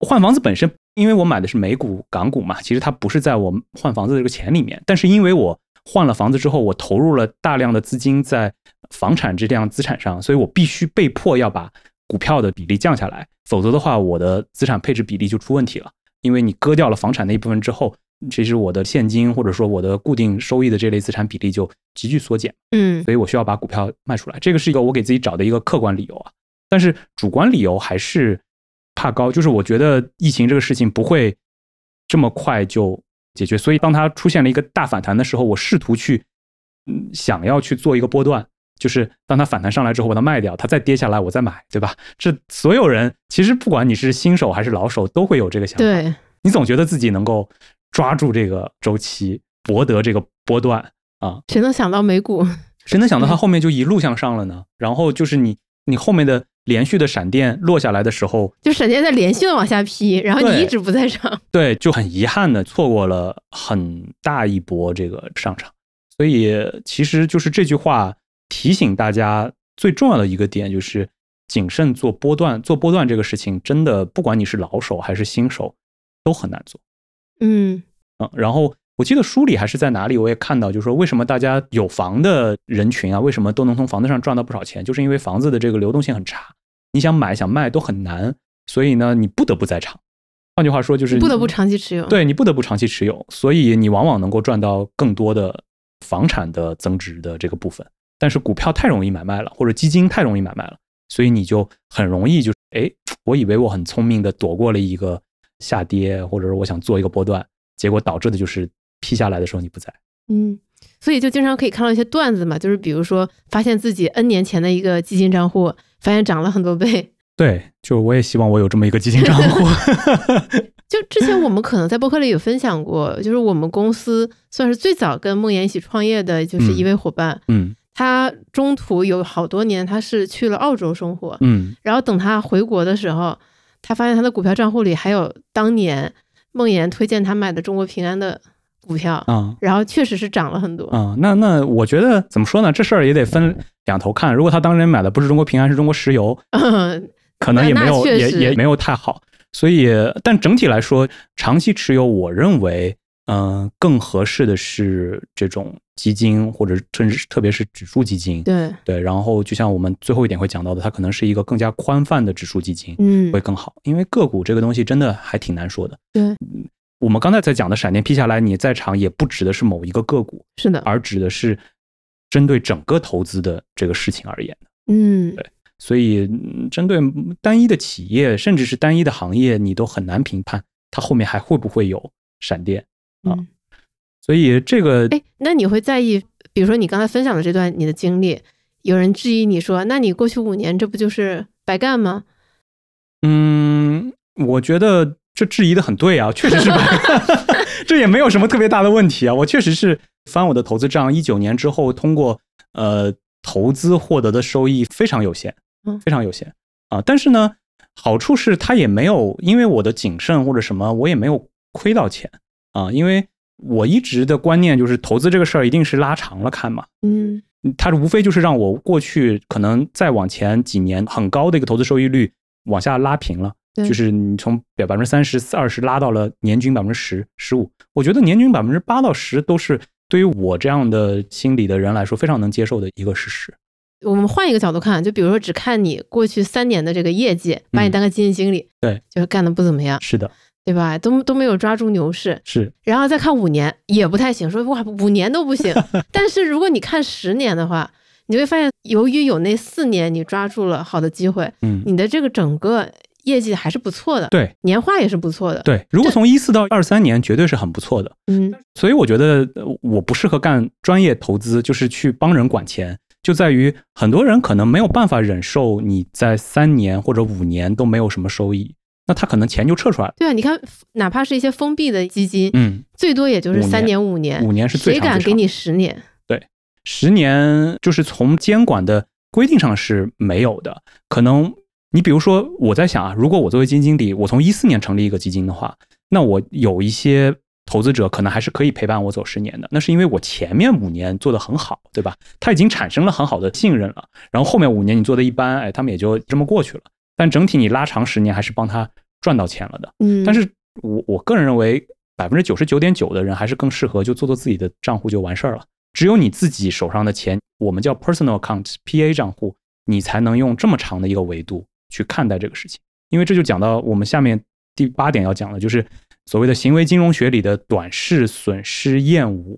换房子本身，因为我买的是美股、港股嘛，其实它不是在我换房子的这个钱里面。但是因为我换了房子之后，我投入了大量的资金在房产这样资产上，所以我必须被迫要把股票的比例降下来，否则的话，我的资产配置比例就出问题了。因为你割掉了房产那一部分之后。其实我的现金或者说我的固定收益的这类资产比例就急剧缩减，嗯，所以我需要把股票卖出来，这个是一个我给自己找的一个客观理由啊。但是主观理由还是怕高，就是我觉得疫情这个事情不会这么快就解决，所以当它出现了一个大反弹的时候，我试图去嗯想要去做一个波段，就是当它反弹上来之后把它卖掉，它再跌下来我再买，对吧？这所有人其实不管你是新手还是老手都会有这个想法，对你总觉得自己能够。抓住这个周期，博得这个波段啊！谁能想到美股？[LAUGHS] 谁能想到它后面就一路向上了呢？然后就是你，你后面的连续的闪电落下来的时候，就闪电在连续的往下劈，然后你一直不在场，对，就很遗憾的错过了很大一波这个上涨。所以其实就是这句话提醒大家最重要的一个点，就是谨慎做波段。做波段这个事情，真的不管你是老手还是新手，都很难做。嗯嗯，然后我记得书里还是在哪里，我也看到，就是说为什么大家有房的人群啊，为什么都能从房子上赚到不少钱，就是因为房子的这个流动性很差，你想买想卖都很难，所以呢，你不得不在场。换句话说，就是不得不长期持有。对你不得不长期持有，所以你往往能够赚到更多的房产的增值的这个部分。但是股票太容易买卖了，或者基金太容易买卖了，所以你就很容易就哎，我以为我很聪明的躲过了一个。下跌，或者是我想做一个波段，结果导致的就是批下来的时候你不在。嗯，所以就经常可以看到一些段子嘛，就是比如说发现自己 N 年前的一个基金账户，发现涨了很多倍。对，就我也希望我有这么一个基金账户。[LAUGHS] 就之前我们可能在博客里有分享过，就是我们公司算是最早跟梦妍一起创业的，就是一位伙伴。嗯。他中途有好多年他是去了澳洲生活，嗯，然后等他回国的时候，他发现他的股票账户里还有当年梦妍推荐他买的中国平安的股票啊，然后确实是涨了很多啊。那那我觉得怎么说呢？这事儿也得分两头看。如果他当年买的不是中国平安，是中国石油，[LAUGHS] 可能也没有也也没有太好。所以，但整体来说，长期持有，我认为，嗯，更合适的是这种基金，或者甚至特别是指数基金。对对，然后就像我们最后一点会讲到的，它可能是一个更加宽泛的指数基金，嗯，会更好。因为个股这个东西真的还挺难说的。对，我们刚才在讲的闪电劈下来，你在场也不指的是某一个个股，是的，而指的是针对整个投资的这个事情而言的。嗯，对。所以，针对单一的企业，甚至是单一的行业，你都很难评判它后面还会不会有闪电啊。所以这个，哎，那你会在意，比如说你刚才分享的这段你的经历，有人质疑你说，那你过去五年这不就是白干吗？嗯，我觉得这质疑的很对啊，确实是白干，[LAUGHS] 这也没有什么特别大的问题啊。我确实是翻我的投资账，一九年之后通过呃投资获得的收益非常有限。非常有限啊，但是呢，好处是它也没有因为我的谨慎或者什么，我也没有亏到钱啊。因为我一直的观念就是投资这个事儿一定是拉长了看嘛，嗯，它无非就是让我过去可能再往前几年很高的一个投资收益率往下拉平了，就是你从百分之三十、二十拉到了年均百分之十、十五。我觉得年均百分之八到十都是对于我这样的心理的人来说非常能接受的一个事实。我们换一个角度看，就比如说只看你过去三年的这个业绩，把你当个基金经理，对，就是干的不怎么样，是的，对吧？都都没有抓住牛市，是。然后再看五年也不太行，说哇五年都不行。[LAUGHS] 但是如果你看十年的话，你会发现，由于有那四年你抓住了好的机会，嗯，你的这个整个业绩还是不错的，对，年化也是不错的，对。如果从一四到二三年，绝对是很不错的，嗯。所以我觉得我不适合干专业投资，就是去帮人管钱。就在于很多人可能没有办法忍受你在三年或者五年都没有什么收益，那他可能钱就撤出来了。对啊，你看，哪怕是一些封闭的基金，嗯，最多也就是三年、五年，五年是最谁敢给你十年？对，十年就是从监管的规定上是没有的。可能你比如说，我在想啊，如果我作为基金经理，我从一四年成立一个基金的话，那我有一些。投资者可能还是可以陪伴我走十年的，那是因为我前面五年做的很好，对吧？他已经产生了很好的信任了，然后后面五年你做的一般，哎，他们也就这么过去了。但整体你拉长十年，还是帮他赚到钱了的。嗯，但是我我个人认为，百分之九十九点九的人还是更适合就做做自己的账户就完事儿了。只有你自己手上的钱，我们叫 personal account（PA） 账户，你才能用这么长的一个维度去看待这个事情。因为这就讲到我们下面第八点要讲的，就是。所谓的行为金融学里的短视损失厌恶，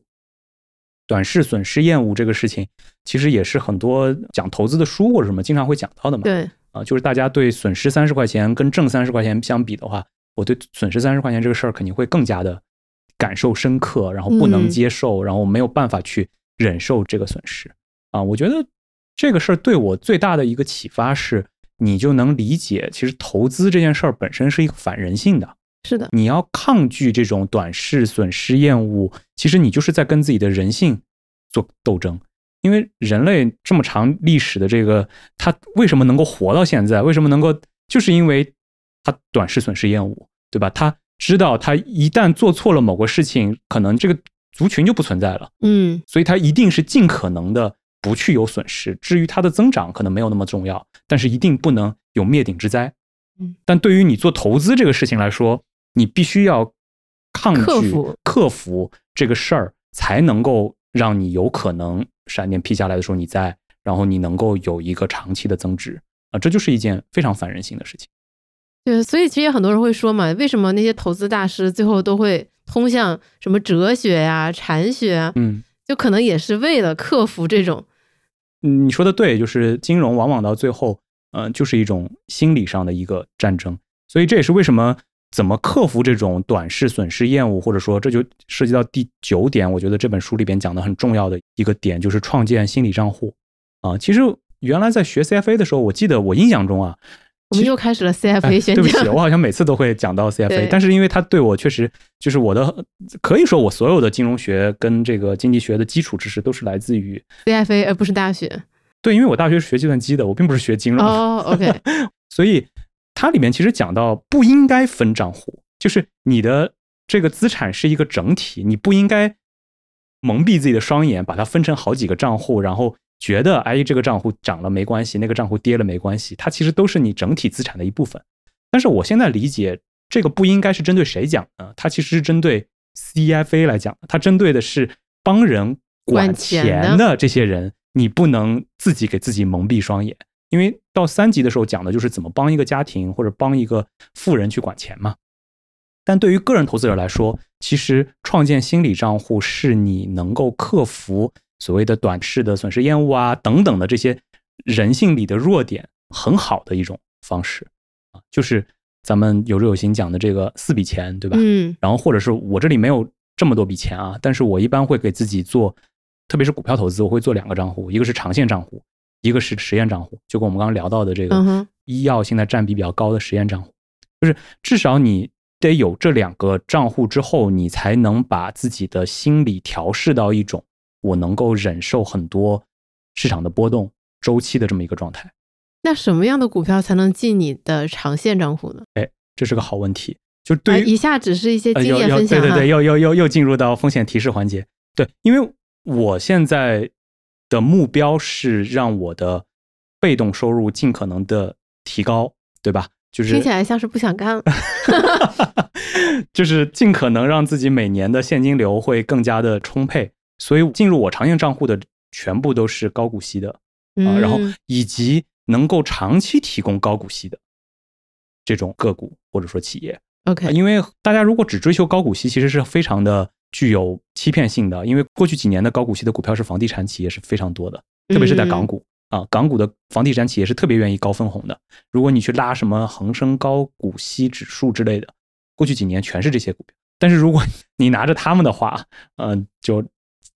短视损失厌恶这个事情，其实也是很多讲投资的书或者什么经常会讲到的嘛。对，啊，就是大家对损失三十块钱跟挣三十块钱相比的话，我对损失三十块钱这个事儿肯定会更加的感受深刻，然后不能接受，然后没有办法去忍受这个损失。啊，我觉得这个事儿对我最大的一个启发是，你就能理解，其实投资这件事儿本身是一个反人性的。是的，你要抗拒这种短视损失厌恶，其实你就是在跟自己的人性做斗争。因为人类这么长历史的这个，他为什么能够活到现在？为什么能够？就是因为他短视损失厌恶，对吧？他知道他一旦做错了某个事情，可能这个族群就不存在了。嗯，所以他一定是尽可能的不去有损失。至于它的增长，可能没有那么重要，但是一定不能有灭顶之灾。嗯，但对于你做投资这个事情来说，你必须要抗拒、克服这个事儿，才能够让你有可能闪电劈下来的时候你在，然后你能够有一个长期的增值啊，这就是一件非常反人性的事情。对，所以其实很多人会说嘛，为什么那些投资大师最后都会通向什么哲学呀、禅学啊？嗯，就可能也是为了克服这种。嗯，你说的对，就是金融往往到最后，嗯，就是一种心理上的一个战争。所以这也是为什么。怎么克服这种短视损失厌恶，或者说这就涉及到第九点，我觉得这本书里边讲的很重要的一个点，就是创建心理账户啊。其实原来在学 CFA 的时候，我记得我印象中啊，我们又开始了 CFA 宣讲。对不起，我好像每次都会讲到 CFA，但是因为它对我确实就是我的，可以说我所有的金融学跟这个经济学的基础知识都是来自于 CFA，而不是大学。对，因为我大学是学计算机的，我并不是学金融的。哦，OK。[LAUGHS] 所以它里面其实讲到不应该分账户，就是你的这个资产是一个整体，你不应该蒙蔽自己的双眼，把它分成好几个账户，然后。觉得哎，这个账户涨了没关系，那个账户跌了没关系，它其实都是你整体资产的一部分。但是我现在理解，这个不应该是针对谁讲呢？它其实是针对 CFA 来讲，它针对的是帮人管钱的这些人。你不能自己给自己蒙蔽双眼，因为到三级的时候讲的就是怎么帮一个家庭或者帮一个富人去管钱嘛。但对于个人投资者来说，其实创建心理账户是你能够克服。所谓的短视的损失厌恶啊，等等的这些人性里的弱点，很好的一种方式啊，就是咱们有志有行讲的这个四笔钱，对吧？嗯。然后或者是我这里没有这么多笔钱啊，但是我一般会给自己做，特别是股票投资，我会做两个账户，一个是长线账户，一个是实验账户，就跟我们刚刚聊到的这个医药现在占比比较高的实验账户，就是至少你得有这两个账户之后，你才能把自己的心理调试到一种。我能够忍受很多市场的波动周期的这么一个状态。那什么样的股票才能进你的长线账户呢？哎，这是个好问题。就对于以下只是一些经验分享对对对，又又又又进入到风险提示环节。对，因为我现在的目标是让我的被动收入尽可能的提高，对吧？就是听起来像是不想干了。[LAUGHS] 就是尽可能让自己每年的现金流会更加的充沛。所以进入我长线账户的全部都是高股息的啊，然后以及能够长期提供高股息的这种个股或者说企业。OK，因为大家如果只追求高股息，其实是非常的具有欺骗性的。因为过去几年的高股息的股票是房地产企业是非常多的，特别是在港股啊，港股的房地产企业是特别愿意高分红的。如果你去拉什么恒生高股息指数之类的，过去几年全是这些股票。但是如果你拿着他们的话，嗯，[LAUGHS] 就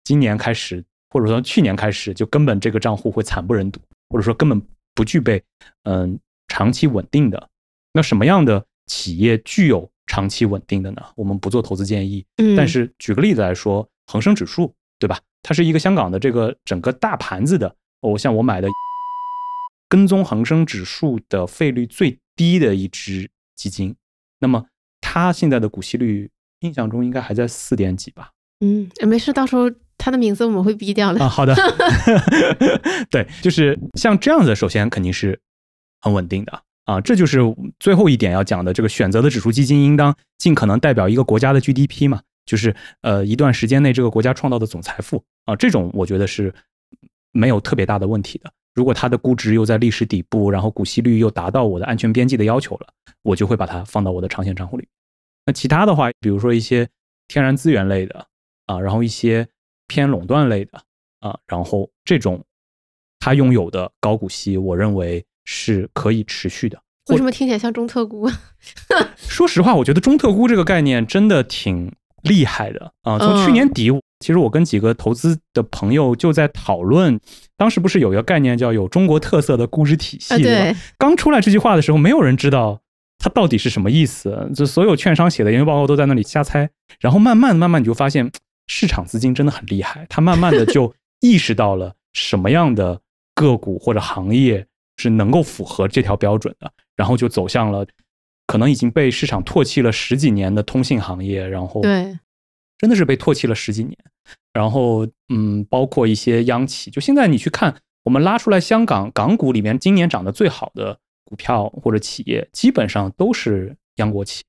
今年开始，或者说去年开始，就根本这个账户会惨不忍睹，或者说根本不具备嗯长期稳定的。那什么样的企业具有长期稳定的呢？我们不做投资建议。嗯。但是举个例子来说，恒生指数，对吧？它是一个香港的这个整个大盘子的。哦，像我买的跟踪恒生指数的费率最低的一只基金，那么它现在的股息率，印象中应该还在四点几吧？嗯，没事，到时候。它的名字我们会逼掉的啊。好的，[LAUGHS] 对，就是像这样子，首先肯定是很稳定的啊。这就是最后一点要讲的，这个选择的指数基金应当尽可能代表一个国家的 GDP 嘛，就是呃一段时间内这个国家创造的总财富啊。这种我觉得是没有特别大的问题的。如果它的估值又在历史底部，然后股息率又达到我的安全边际的要求了，我就会把它放到我的长线账户里。那其他的话，比如说一些天然资源类的啊，然后一些。偏垄断类的啊，然后这种它拥有的高股息，我认为是可以持续的。为什么听起来像中特估？[LAUGHS] [LAUGHS] 说实话，我觉得中特估这个概念真的挺厉害的啊。从去年底，其实我跟几个投资的朋友就在讨论，当时不是有一个概念叫有中国特色的估值体系？对。刚出来这句话的时候，没有人知道它到底是什么意思，就所有券商写的研究报告都在那里瞎猜。然后慢慢慢慢，你就发现。市场资金真的很厉害，他慢慢的就意识到了什么样的个股或者行业是能够符合这条标准的，然后就走向了可能已经被市场唾弃了十几年的通信行业，然后对，真的是被唾弃了十几年。然后嗯，包括一些央企，就现在你去看，我们拉出来香港港股里面今年涨得最好的股票或者企业，基本上都是央国企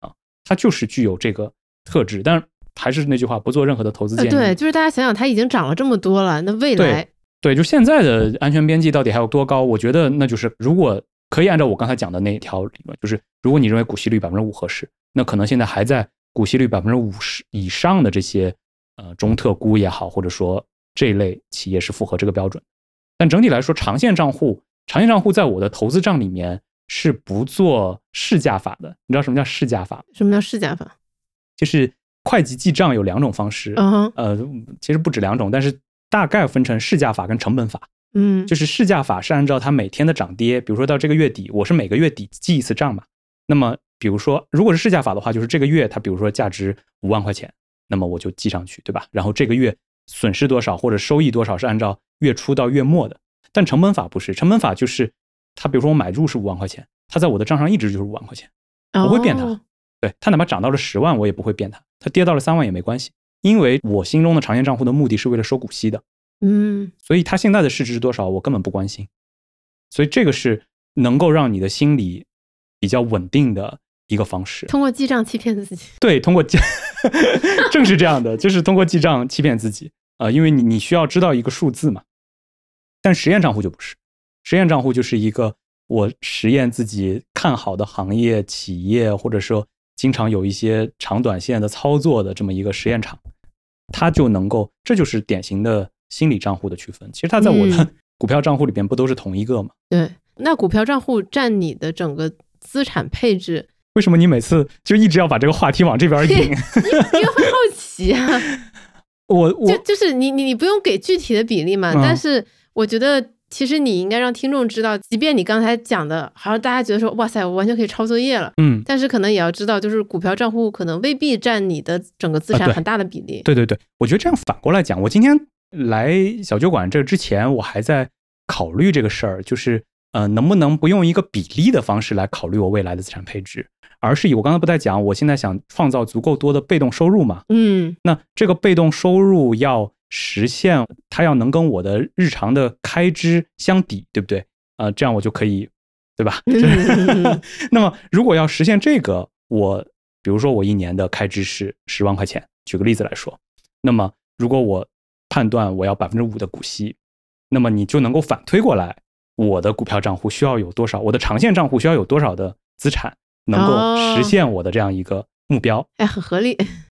啊，它就是具有这个特质，但是。还是那句话，不做任何的投资建议。对，就是大家想想，它已经涨了这么多了，那未来对，就现在的安全边际到底还有多高？我觉得那就是，如果可以按照我刚才讲的那一条理论，就是如果你认为股息率百分之五合适，那可能现在还在股息率百分之五十以上的这些呃中特估也好，或者说这一类企业是符合这个标准。但整体来说，长线账户，长线账户在我的投资账里面是不做市价法的。你知道什么叫市价法？什么叫市价法？就是。会计记账有两种方式，呃，其实不止两种，但是大概分成市价法跟成本法。嗯，就是市价法是按照它每天的涨跌，比如说到这个月底，我是每个月底记一次账嘛。那么比如说，如果是市价法的话，就是这个月它比如说价值五万块钱，那么我就记上去，对吧？然后这个月损失多少或者收益多少是按照月初到月末的。但成本法不是，成本法就是它，比如说我买入是五万块钱，它在我的账上一直就是五万块钱，不会变它。对，它哪怕涨到了十万，我也不会变它。它跌到了三万也没关系，因为我心中的长线账户的目的是为了收股息的。嗯，所以它现在的市值是多少，我根本不关心。所以这个是能够让你的心理比较稳定的一个方式。通过记账欺骗自己。对，通过记，[LAUGHS] 正是这样的，就是通过记账欺骗自己啊，因为你你需要知道一个数字嘛。但实验账户就不是，实验账户就是一个我实验自己看好的行业、企业，或者说经常有一些长短线的操作的这么一个实验场，它就能够，这就是典型的心理账户的区分。其实它在我的 [LAUGHS] 股票账户里边不都是同一个吗？对，那股票账户占你的整个资产配置，为什么你每次就一直要把这个话题往这边引？因为会好奇啊。[LAUGHS] 我我就就是你你你不用给具体的比例嘛，但是。我觉得其实你应该让听众知道，即便你刚才讲的，好像大家觉得说，哇塞，我完全可以抄作业了，嗯，但是可能也要知道，就是股票账户可能未必占你的整个资产很大的比例。对对对，我觉得这样反过来讲，我今天来小酒馆这之前，我还在考虑这个事儿，就是呃，能不能不用一个比例的方式来考虑我未来的资产配置，而是以我刚才不在讲，我现在想创造足够多的被动收入嘛，嗯，那这个被动收入要。实现它要能跟我的日常的开支相抵，对不对？啊，这样我就可以，对吧？[LAUGHS] [LAUGHS] 那么如果要实现这个，我比如说我一年的开支是十万块钱，举个例子来说，那么如果我判断我要百分之五的股息，那么你就能够反推过来，我的股票账户需要有多少，我的长线账户需要有多少的资产，能够实现我的这样一个目标？哎，很合理。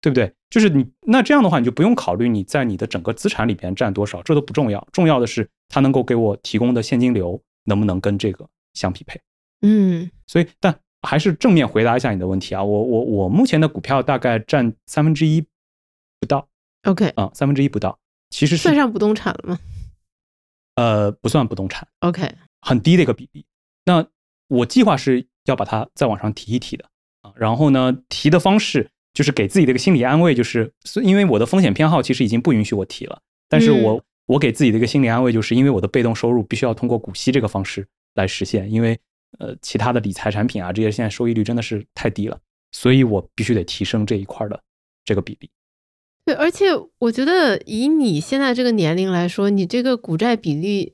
对不对？就是你那这样的话，你就不用考虑你在你的整个资产里边占多少，这都不重要。重要的是它能够给我提供的现金流能不能跟这个相匹配。嗯，所以但还是正面回答一下你的问题啊。我我我目前的股票大概占三分之一不到。OK，啊，三分之一不到，其实算上不动产了吗？呃，不算不动产。OK，很低的一个比例。那我计划是要把它再往上提一提的啊。然后呢，提的方式。就是给自己的一个心理安慰，就是因为我的风险偏好其实已经不允许我提了，但是我我给自己的一个心理安慰，就是因为我的被动收入必须要通过股息这个方式来实现，因为呃其他的理财产品啊这些现在收益率真的是太低了，所以我必须得提升这一块的这个比例。对，而且我觉得以你现在这个年龄来说，你这个股债比例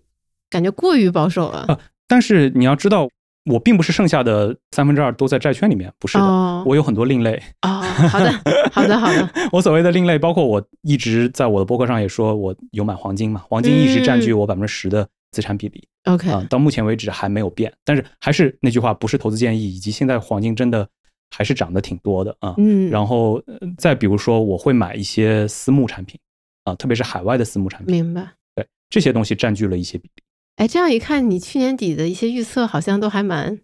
感觉过于保守了。啊，但是你要知道。我并不是剩下的三分之二都在债券里面，不是的，我有很多另类。哦，好的，好的，好的。[LAUGHS] 我所谓的另类，包括我一直在我的博客上也说，我有买黄金嘛，黄金一直占据我百分之十的资产比例。OK，啊，到目前为止还没有变。但是还是那句话，不是投资建议，以及现在黄金真的还是涨得挺多的啊。嗯。然后再比如说，我会买一些私募产品啊，特别是海外的私募产品。明白。对，这些东西占据了一些比例。哎，这样一看，你去年底的一些预测好像都还蛮……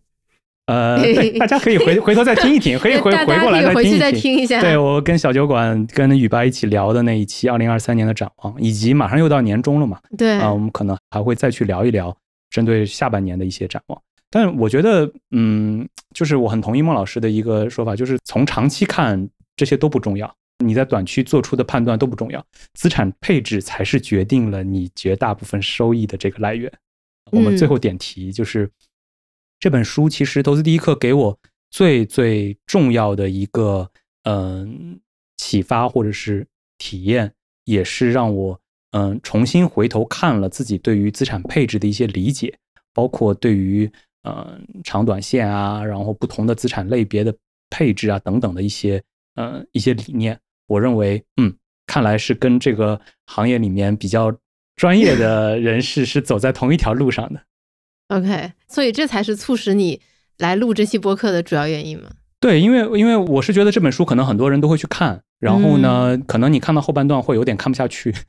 呃，对，[LAUGHS] 大家可以回回头再听一听，[LAUGHS] 可以回回过来再听一下。对我跟小酒馆、跟雨白一起聊的那一期二零二三年的展望，以及马上又到年终了嘛，对啊，我们可能还会再去聊一聊针对下半年的一些展望。但我觉得，嗯，就是我很同意孟老师的一个说法，就是从长期看，这些都不重要，你在短期做出的判断都不重要，资产配置才是决定了你绝大部分收益的这个来源。我们最后点题就是。这本书其实投资第一课给我最最重要的一个嗯启发或者是体验，也是让我嗯重新回头看了自己对于资产配置的一些理解，包括对于嗯长短线啊，然后不同的资产类别的配置啊等等的一些嗯一些理念。我认为嗯，看来是跟这个行业里面比较专业的人士是走在同一条路上的。OK，所以这才是促使你来录这期播客的主要原因吗？对，因为因为我是觉得这本书可能很多人都会去看，然后呢，可能你看到后半段会有点看不下去。[LAUGHS]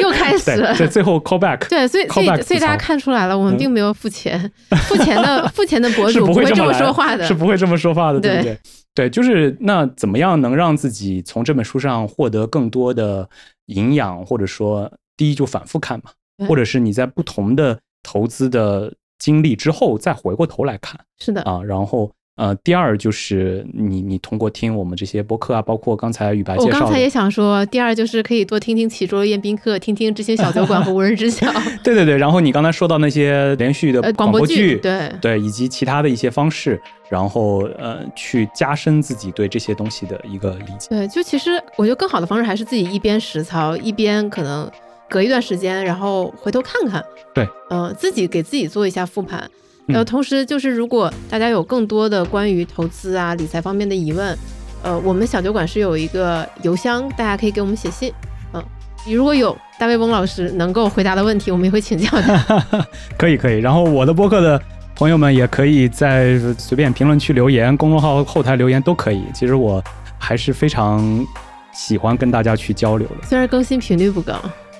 又开始了，对最后 call back。对，所以所以所以大家看出来了，我们并没有付钱，付钱的付钱的博主不会这么说话的，是不会这么说话的，对不对？对，就是那怎么样能让自己从这本书上获得更多的营养，或者说第一就反复看嘛。或者是你在不同的投资的经历之后再回过头来看。是的啊，然后。呃，第二就是你，你通过听我们这些播客啊，包括刚才雨白介绍，我刚才也想说，第二就是可以多听听《起桌宴宾客》，听听知心小酒馆和无人知晓。[LAUGHS] 对对对，然后你刚才说到那些连续的广播剧，对对，以及其他的一些方式，然后呃，去加深自己对这些东西的一个理解。对，就其实我觉得更好的方式还是自己一边实操，一边可能隔一段时间，然后回头看看。对，呃，自己给自己做一下复盘。呃，同时就是，如果大家有更多的关于投资啊、理财方面的疑问，呃，我们小酒馆是有一个邮箱，大家可以给我们写信。嗯，你如果有大卫翁老师能够回答的问题，我们也会请教的。[LAUGHS] 可以可以，然后我的播客的朋友们也可以在随便评论区留言、公众号后台留言都可以。其实我还是非常喜欢跟大家去交流的，虽然更新频率不高。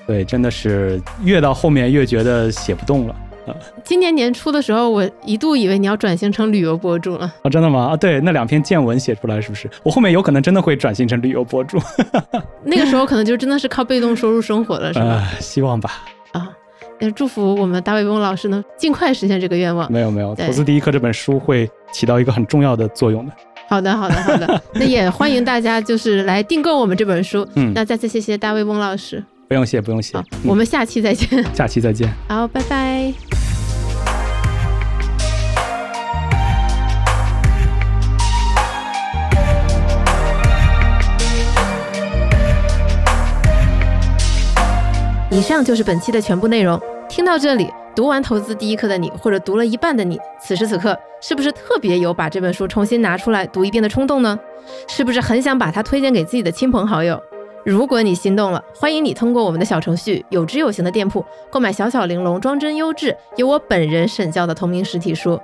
对，真的是越到后面越觉得写不动了。今年年初的时候，我一度以为你要转型成旅游博主了啊！真的吗？啊，对，那两篇见闻写出来是不是？我后面有可能真的会转型成旅游博主。[LAUGHS] 那个时候可能就真的是靠被动收入生活了，是吧？[LAUGHS] 希望吧。啊，也祝福我们大卫翁老师能尽快实现这个愿望。没有没有，投资第一课这本书会起到一个很重要的作用的。好的好的好的，[LAUGHS] 那也欢迎大家就是来订购我们这本书。嗯，那再次谢谢大卫翁老师。不用谢不用谢，我们下期再见。[LAUGHS] 下期再见。好，拜拜。以上就是本期的全部内容。听到这里，读完《投资第一课》的你，或者读了一半的你，此时此刻是不是特别有把这本书重新拿出来读一遍的冲动呢？是不是很想把它推荐给自己的亲朋好友？如果你心动了，欢迎你通过我们的小程序“有知有行”的店铺购买《小小玲珑装帧优质由我本人审教的同名实体书。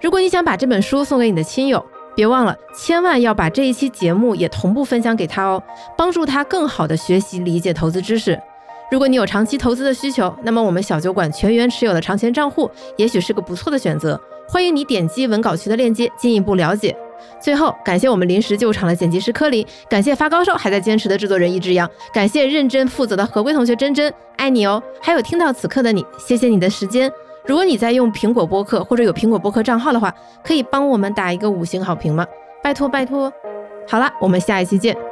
如果你想把这本书送给你的亲友，别忘了千万要把这一期节目也同步分享给他哦，帮助他更好的学习理解投资知识。如果你有长期投资的需求，那么我们小酒馆全员持有的长钱账户也许是个不错的选择。欢迎你点击文稿区的链接进一步了解。最后，感谢我们临时救场的剪辑师柯林，感谢发高烧还在坚持的制作人一只羊，感谢认真负责的合规同学珍珍，爱你哦！还有听到此刻的你，谢谢你的时间。如果你在用苹果播客或者有苹果播客账号的话，可以帮我们打一个五星好评吗？拜托拜托。好了，我们下一期见。